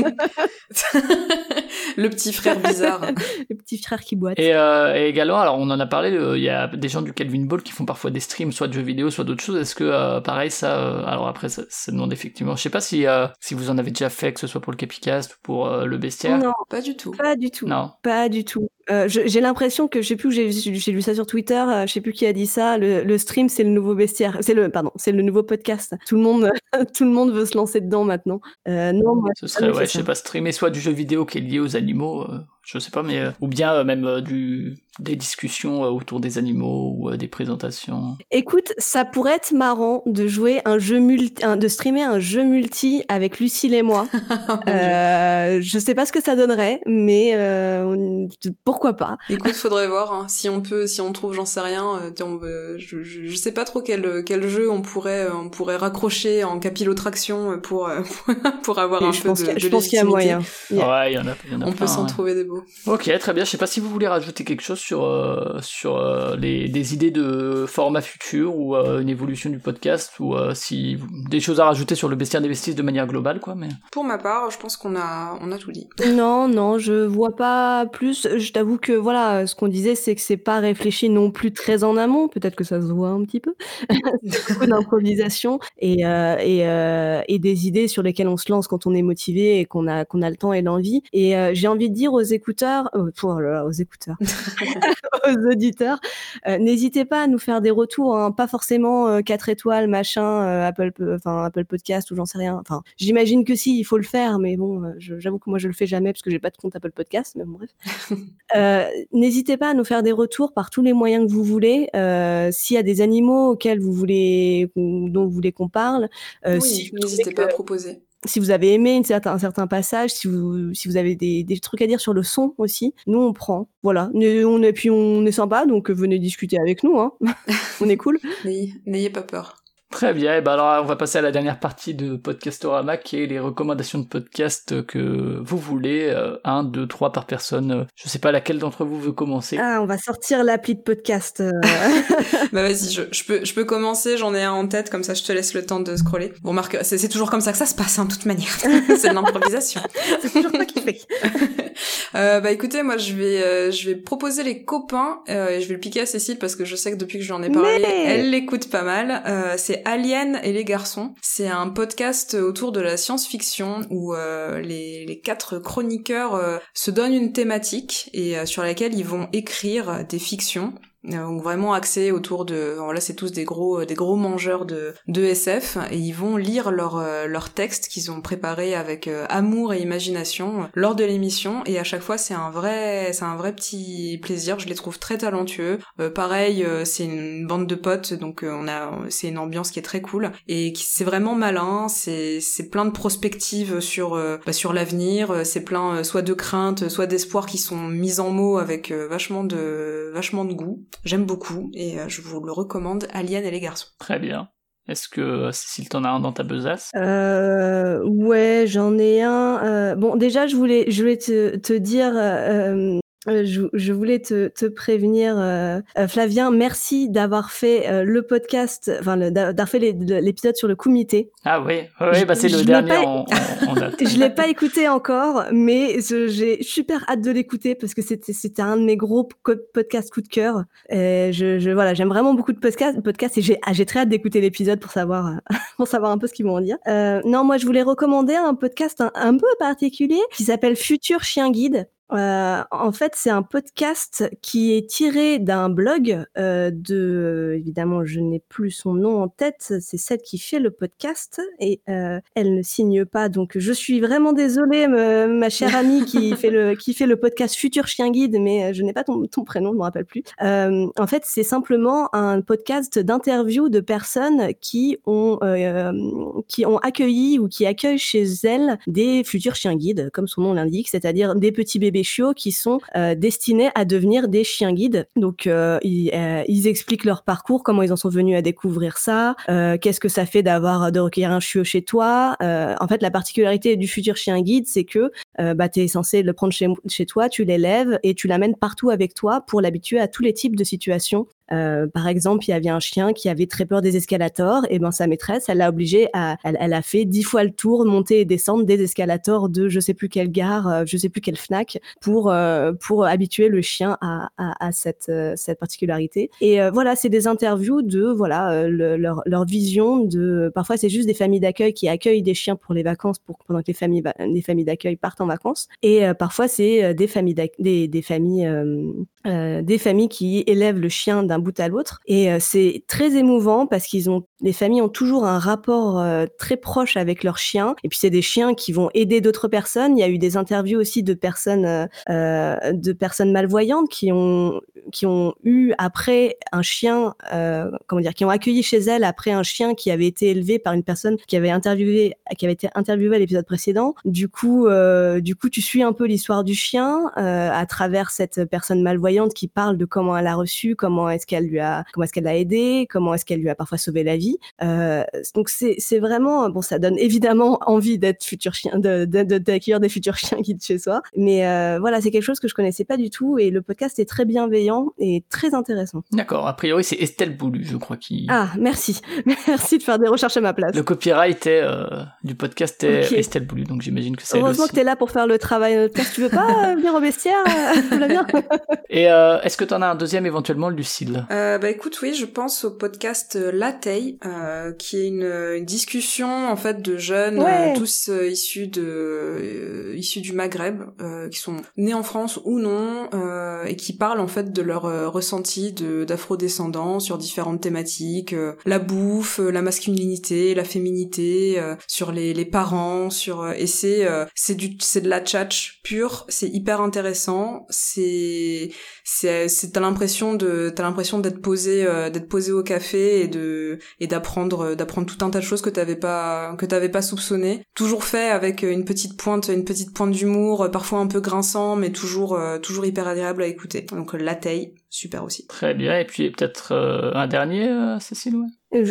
Le petit frère bizarre. le petit frère qui boite. Et, euh, et également, alors on en a parlé, euh, il y a des gens du Calvin Ball qui font parfois des streams, soit de jeux vidéo, soit d'autres choses. Est-ce que, euh, pareil, ça, euh, alors après, ça, ça demande effectivement, je sais pas si, euh, si vous en avez déjà fait, que ce soit pour le Capicast ou pour euh, le bestiaire? Non, Pas du tout. pas du tout. Non. Pas du tout. Euh, j'ai l'impression que je sais plus où j'ai lu ça sur Twitter, euh, je sais plus qui a dit ça. Le, le stream c'est le nouveau bestiaire, c'est le pardon, c'est le nouveau podcast. Tout le monde, tout le monde veut se lancer dedans maintenant. Euh, non, moi, Ce serait, ouais, je sais pas, streamer soit du jeu vidéo qui est lié aux animaux, euh, je sais pas, mais ou bien même du des discussions autour des animaux ou des présentations. Écoute, ça pourrait être marrant de jouer un jeu multi, de streamer un jeu multi avec Lucille et moi. Oh je sais pas ce que ça donnerait, mais on- pourquoi pas. Écoute, faudrait voir hein. si on peut, si on trouve, j'en sais rien. euh, je, je, je sais pas trop quel quel jeu on pourrait euh, on pourrait raccrocher en capillotraction pour euh, pour avoir Et un je peu pense de, qu'il y a- de je pense qu'il y a moyen. Yeah. Ouais, il y en a, il y en a On plein, peut s'en ouais. trouver des beaux. Ok, très bien. Je sais pas si vous voulez rajouter quelque chose sur euh, sur euh, les des idées de format futur ou euh, une évolution du podcast ou euh, si des choses à rajouter sur le bestiaire des vestiges de manière globale, quoi. Mais Pour ma part, je pense qu'on a on a tout dit. Non, non, je vois pas plus. Je t'avoue que voilà, ce qu'on disait, c'est que c'est pas réfléchi non plus très en amont. Peut-être que ça se voit un petit peu. Beaucoup d'improvisation et euh, et, euh, et des idées sur lesquelles on se lance quand on est motivé et qu'on a qu'on a le temps et l'envie. Et euh, j'ai envie de dire aux écouteurs, euh, oh là là, aux écouteurs, aux auditeurs, euh, n'hésitez pas à nous faire des retours, hein, pas forcément euh, 4 étoiles, machin, euh, Apple, enfin Apple Podcast ou j'en sais rien. Enfin, j'imagine que si, il faut le faire, mais bon, euh, j'avoue que moi je le fais jamais parce que j'ai pas de compte Apple Podcast, mais bon, bref. Euh, n'hésitez pas à nous faire des retours par tous les moyens que vous voulez. Euh, S'il y a des animaux auxquels vous voulez, ou dont vous voulez qu'on parle, euh, oui, si n'hésitez pas à proposer. Si vous avez aimé certain, un certain passage, si vous, si vous avez des, des trucs à dire sur le son aussi, nous on prend. Voilà. On, et puis on est sympa, donc euh, venez discuter avec nous. Hein. on est cool. N'ayez pas peur. Très bien, et ben alors on va passer à la dernière partie de Podcastorama qui est les recommandations de podcast que vous voulez, euh, un, deux, trois par personne. Je sais pas laquelle d'entre vous veut commencer. Ah, on va sortir l'appli de podcast. euh. Bah vas-y, je, je peux je peux commencer. J'en ai un en tête, comme ça je te laisse le temps de scroller. Bon, Marc, c'est toujours comme ça que ça se passe, hein, de toute manière. c'est de l'improvisation. C'est toujours toi qui fais. Euh, bah écoutez, moi je vais euh, je vais proposer les copains euh, et je vais le piquer à Cécile parce que je sais que depuis que j'en ai parlé, Mais- elle l'écoute pas mal. Euh, c'est Alien et les garçons. C'est un podcast autour de la science-fiction où euh, les, les quatre chroniqueurs euh, se donnent une thématique et sur laquelle ils vont écrire des fictions. Euh, Donc vraiment axé autour de voilà c'est tous des gros des gros mangeurs de de SF et ils vont lire leurs euh, leurs textes qu'ils ont préparés avec euh, amour et imagination lors de l'émission et à chaque fois c'est un vrai c'est un vrai petit plaisir je les trouve très talentueux. Euh, pareil euh, c'est une bande de potes donc euh, on a c'est une ambiance qui est très cool et qui c'est vraiment malin c'est c'est plein de prospectives sur euh, bah, sur l'avenir euh, c'est plein euh, soit de craintes soit d'espoir qui sont mises en mots avec euh, vachement de vachement de goût j'aime beaucoup et euh, je vous le recommande Alien et les garçons Très bien. Est-ce que Cécile t'en as un dans ta besace? Euh, ouais, j'en ai un. euh, bon, déjà, je voulais, je voulais te, te dire, euh, euh, je, je voulais te, te prévenir, euh, euh, Flavien, merci d'avoir fait euh, le podcast, enfin, d'avoir fait l'épisode sur le comité. Ah oui, Je- bah c'est je le l'ai dernier pas- en, en-. Je l'ai pas écouté encore, mais je- j'ai super hâte de l'écouter parce que c'était un de mes gros podcasts coup de cœur. Et je, je voilà, j'aime vraiment beaucoup de podcasts, podcasts et j'ai ah, très hâte d'écouter l'épisode pour savoir pour savoir un peu ce qu'ils vont en dire. Euh, non, moi je voulais recommander un podcast un, un peu particulier qui s'appelle Futur Chien Guide. Euh, en fait, c'est un podcast qui est tiré d'un blog euh, de, évidemment, je n'ai plus son nom en tête, c'est celle qui fait le podcast et euh, elle ne signe pas. Donc, je suis vraiment désolée, ma chère amie qui fait le qui fait le podcast Futur Chien Guide, mais je n'ai pas ton, ton, prénom, je me rappelle plus. en fait, c'est simplement un podcast d'interview de personnes qui ont qui ont accueilli ou qui accueillent chez elles des futurs chiens guides, comme son nom l'indique, c'est-à-dire des petits bébés chiots qui sont euh, destinés à devenir des chiens guides. Donc euh, ils, euh, ils, expliquent leur parcours, comment ils en sont venus à découvrir ça, qu'est-ce que ça fait d'avoir de recueillir un chiot chez toi. en fait, la particularité du futur chien guide, c'est que bah, tu es censé le prendre chez, chez toi, tu l'élèves et tu l'amènes partout avec toi pour l'habituer à tous les types de situations euh, par exemple, il y avait un chien qui avait très peur des escalators, et ben sa maîtresse, elle l'a obligé à, elle, a fait dix fois le tour, monter et descendre des escalators de je sais plus quelle gare, euh, je sais plus quelle Fnac, pour euh, pour habituer le chien à, à, cette cette particularité. Et voilà, c'est des interviews de voilà leur leur vision de. Parfois, c'est juste des familles d'accueil qui accueillent des chiens pour les vacances, pour pendant que les familles les familles d'accueil partent en vacances. Et parfois, c'est des familles des des familles des familles qui élèvent le chien d'un bout à l'autre. Et euh, c'est très émouvant parce qu'ils ont, les familles ont toujours un rapport euh, très proche avec leurs chiens. Et puis c'est des chiens qui vont aider d'autres personnes. Il y a eu des interviews aussi de personnes, euh, de personnes malvoyantes qui ont, qui ont eu après un chien, comment dire, qui ont accueilli chez elles après un chien qui avait été élevé par une personne qui avait interviewé, qui avait été interviewée à l'épisode précédent. Du coup, du coup, tu suis un peu l'histoire du chien à travers cette personne malvoyante qui parle de comment elle a reçu, comment est-ce qu'elle lui a, comment est-ce qu'elle l'a aidé, comment est-ce qu'elle lui a parfois sauvé la vie. Euh, donc c'est c'est vraiment bon, ça donne évidemment envie d'être futur chien, de d'accueillir de, des futurs chiens guides chez soi. Mais euh, voilà, c'est quelque chose que je connaissais pas du tout et le podcast est très bienveillant et très intéressant. D'accord. A priori, c'est Estelle Boulu, je crois qui. Ah, merci, merci de faire des recherches à ma place. Le copyright est, euh, du podcast est Estelle Boulu, donc j'imagine que c'est. Heureusement que tu es là pour faire le travail. Tu veux pas venir au vestiaire bien Et est-ce que tu en as un deuxième éventuellement, Lucille? Euh, bah écoute, oui, je pense au podcast euh, La euh, qui est une, une, discussion en fait de jeunes, euh, tous issus de issus du Maghreb, qui sont nés en France ou non, et qui parlent en fait de leur ressenti de d'afro-descendants sur différentes thématiques, la bouffe, la masculinité, la féminité, sur les, les parents, sur et c'est c'est du c'est de la tchatch pure, c'est hyper intéressant, c'est c'est c'est t'as l'impression de t'as l'impression d'être posé euh, d'être posé au café et de et d'apprendre euh, d'apprendre tout un tas de choses que t'avais pas que t'avais pas soupçonné toujours fait avec une petite pointe une petite pointe d'humour parfois un peu grinçant mais toujours euh, toujours hyper agréable à écouter. Donc la taille super aussi. Très bien. Et puis peut-être un dernier Cécile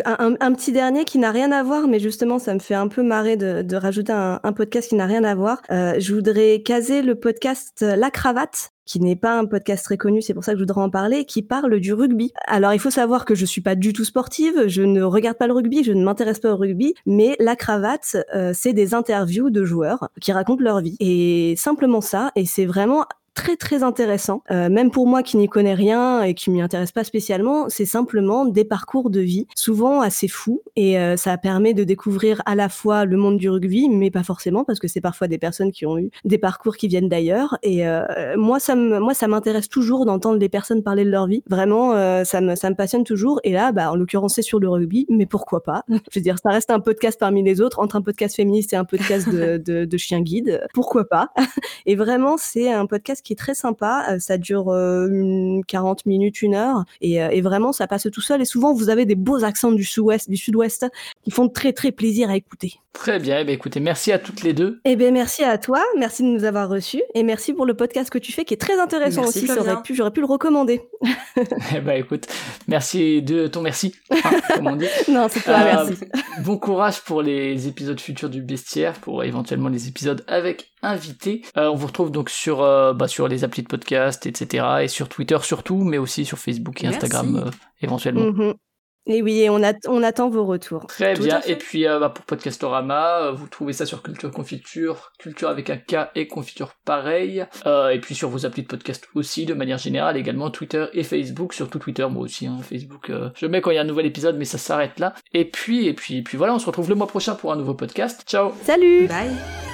un, un, petit dernier qui n'a rien à voir, mais justement, ça me fait un peu marrer de, de rajouter un, un, podcast qui n'a rien à voir. Euh, je voudrais caser le podcast La Cravate, qui n'est pas un podcast très connu, c'est pour ça que je voudrais en parler, qui parle du rugby. Alors, il faut savoir que je suis pas du tout sportive, je ne regarde pas le rugby, je ne m'intéresse pas au rugby, mais La Cravate, euh, c'est des interviews de joueurs qui racontent leur vie. Et simplement ça, et c'est vraiment très très intéressant. Euh, même pour moi qui n'y connais rien et qui m'y intéresse pas spécialement, c'est simplement des parcours de vie, souvent assez fous, et euh, ça permet de découvrir à la fois le monde du rugby, mais pas forcément parce que c'est parfois des personnes qui ont eu des parcours qui viennent d'ailleurs. Et euh, moi ça m'intéresse toujours d'entendre des personnes parler de leur vie. Vraiment, euh, ça me ça me passionne toujours. Et là, bah en l'occurrence c'est sur le rugby, mais pourquoi pas? Je veux dire, ça reste un podcast parmi les autres, entre un podcast féministe et un podcast de, de chien guide. Pourquoi pas? Et vraiment, c'est un podcast qui est très sympa. Euh, ça dure 40 euh, minutes, une heure, et, euh, et, vraiment ça passe tout seul. Et souvent vous avez des beaux accents du sud-ouest, du sud-ouest, qui font très très plaisir à écouter. Très bien. Eh bien, écoutez, merci à toutes les deux. Eh bien, merci à toi. Merci de nous avoir reçus. Et merci pour le podcast que tu fais qui est très intéressant aussi. J'aurais pu, j'aurais pu le recommander. eh ben, écoute, merci de ton merci, hein, comme on dit. non, c'est toi, merci. Bon courage pour les épisodes futurs du Bestiaire, pour éventuellement les épisodes avec invités. on vous retrouve donc sur, bah, sur les applis de podcast, etc. Et sur Twitter surtout, mais aussi sur Facebook et Instagram éventuellement. Mm-hmm. Et oui, on, on, attend vos retours. Très bien. Et puis euh, bah, pour Podcastorama, euh, vous trouvez ça sur Culture Confiture, Culture avec un K et Confiture pareil. Euh, et puis sur vos applis de podcast aussi, de manière générale, également Twitter et Facebook, surtout Twitter, moi aussi. Hein, Facebook, je mets quand il y a un nouvel épisode, mais ça s'arrête là. Et puis, et puis, et puis voilà, on se retrouve le mois prochain pour un nouveau podcast. Ciao. Salut. Bye.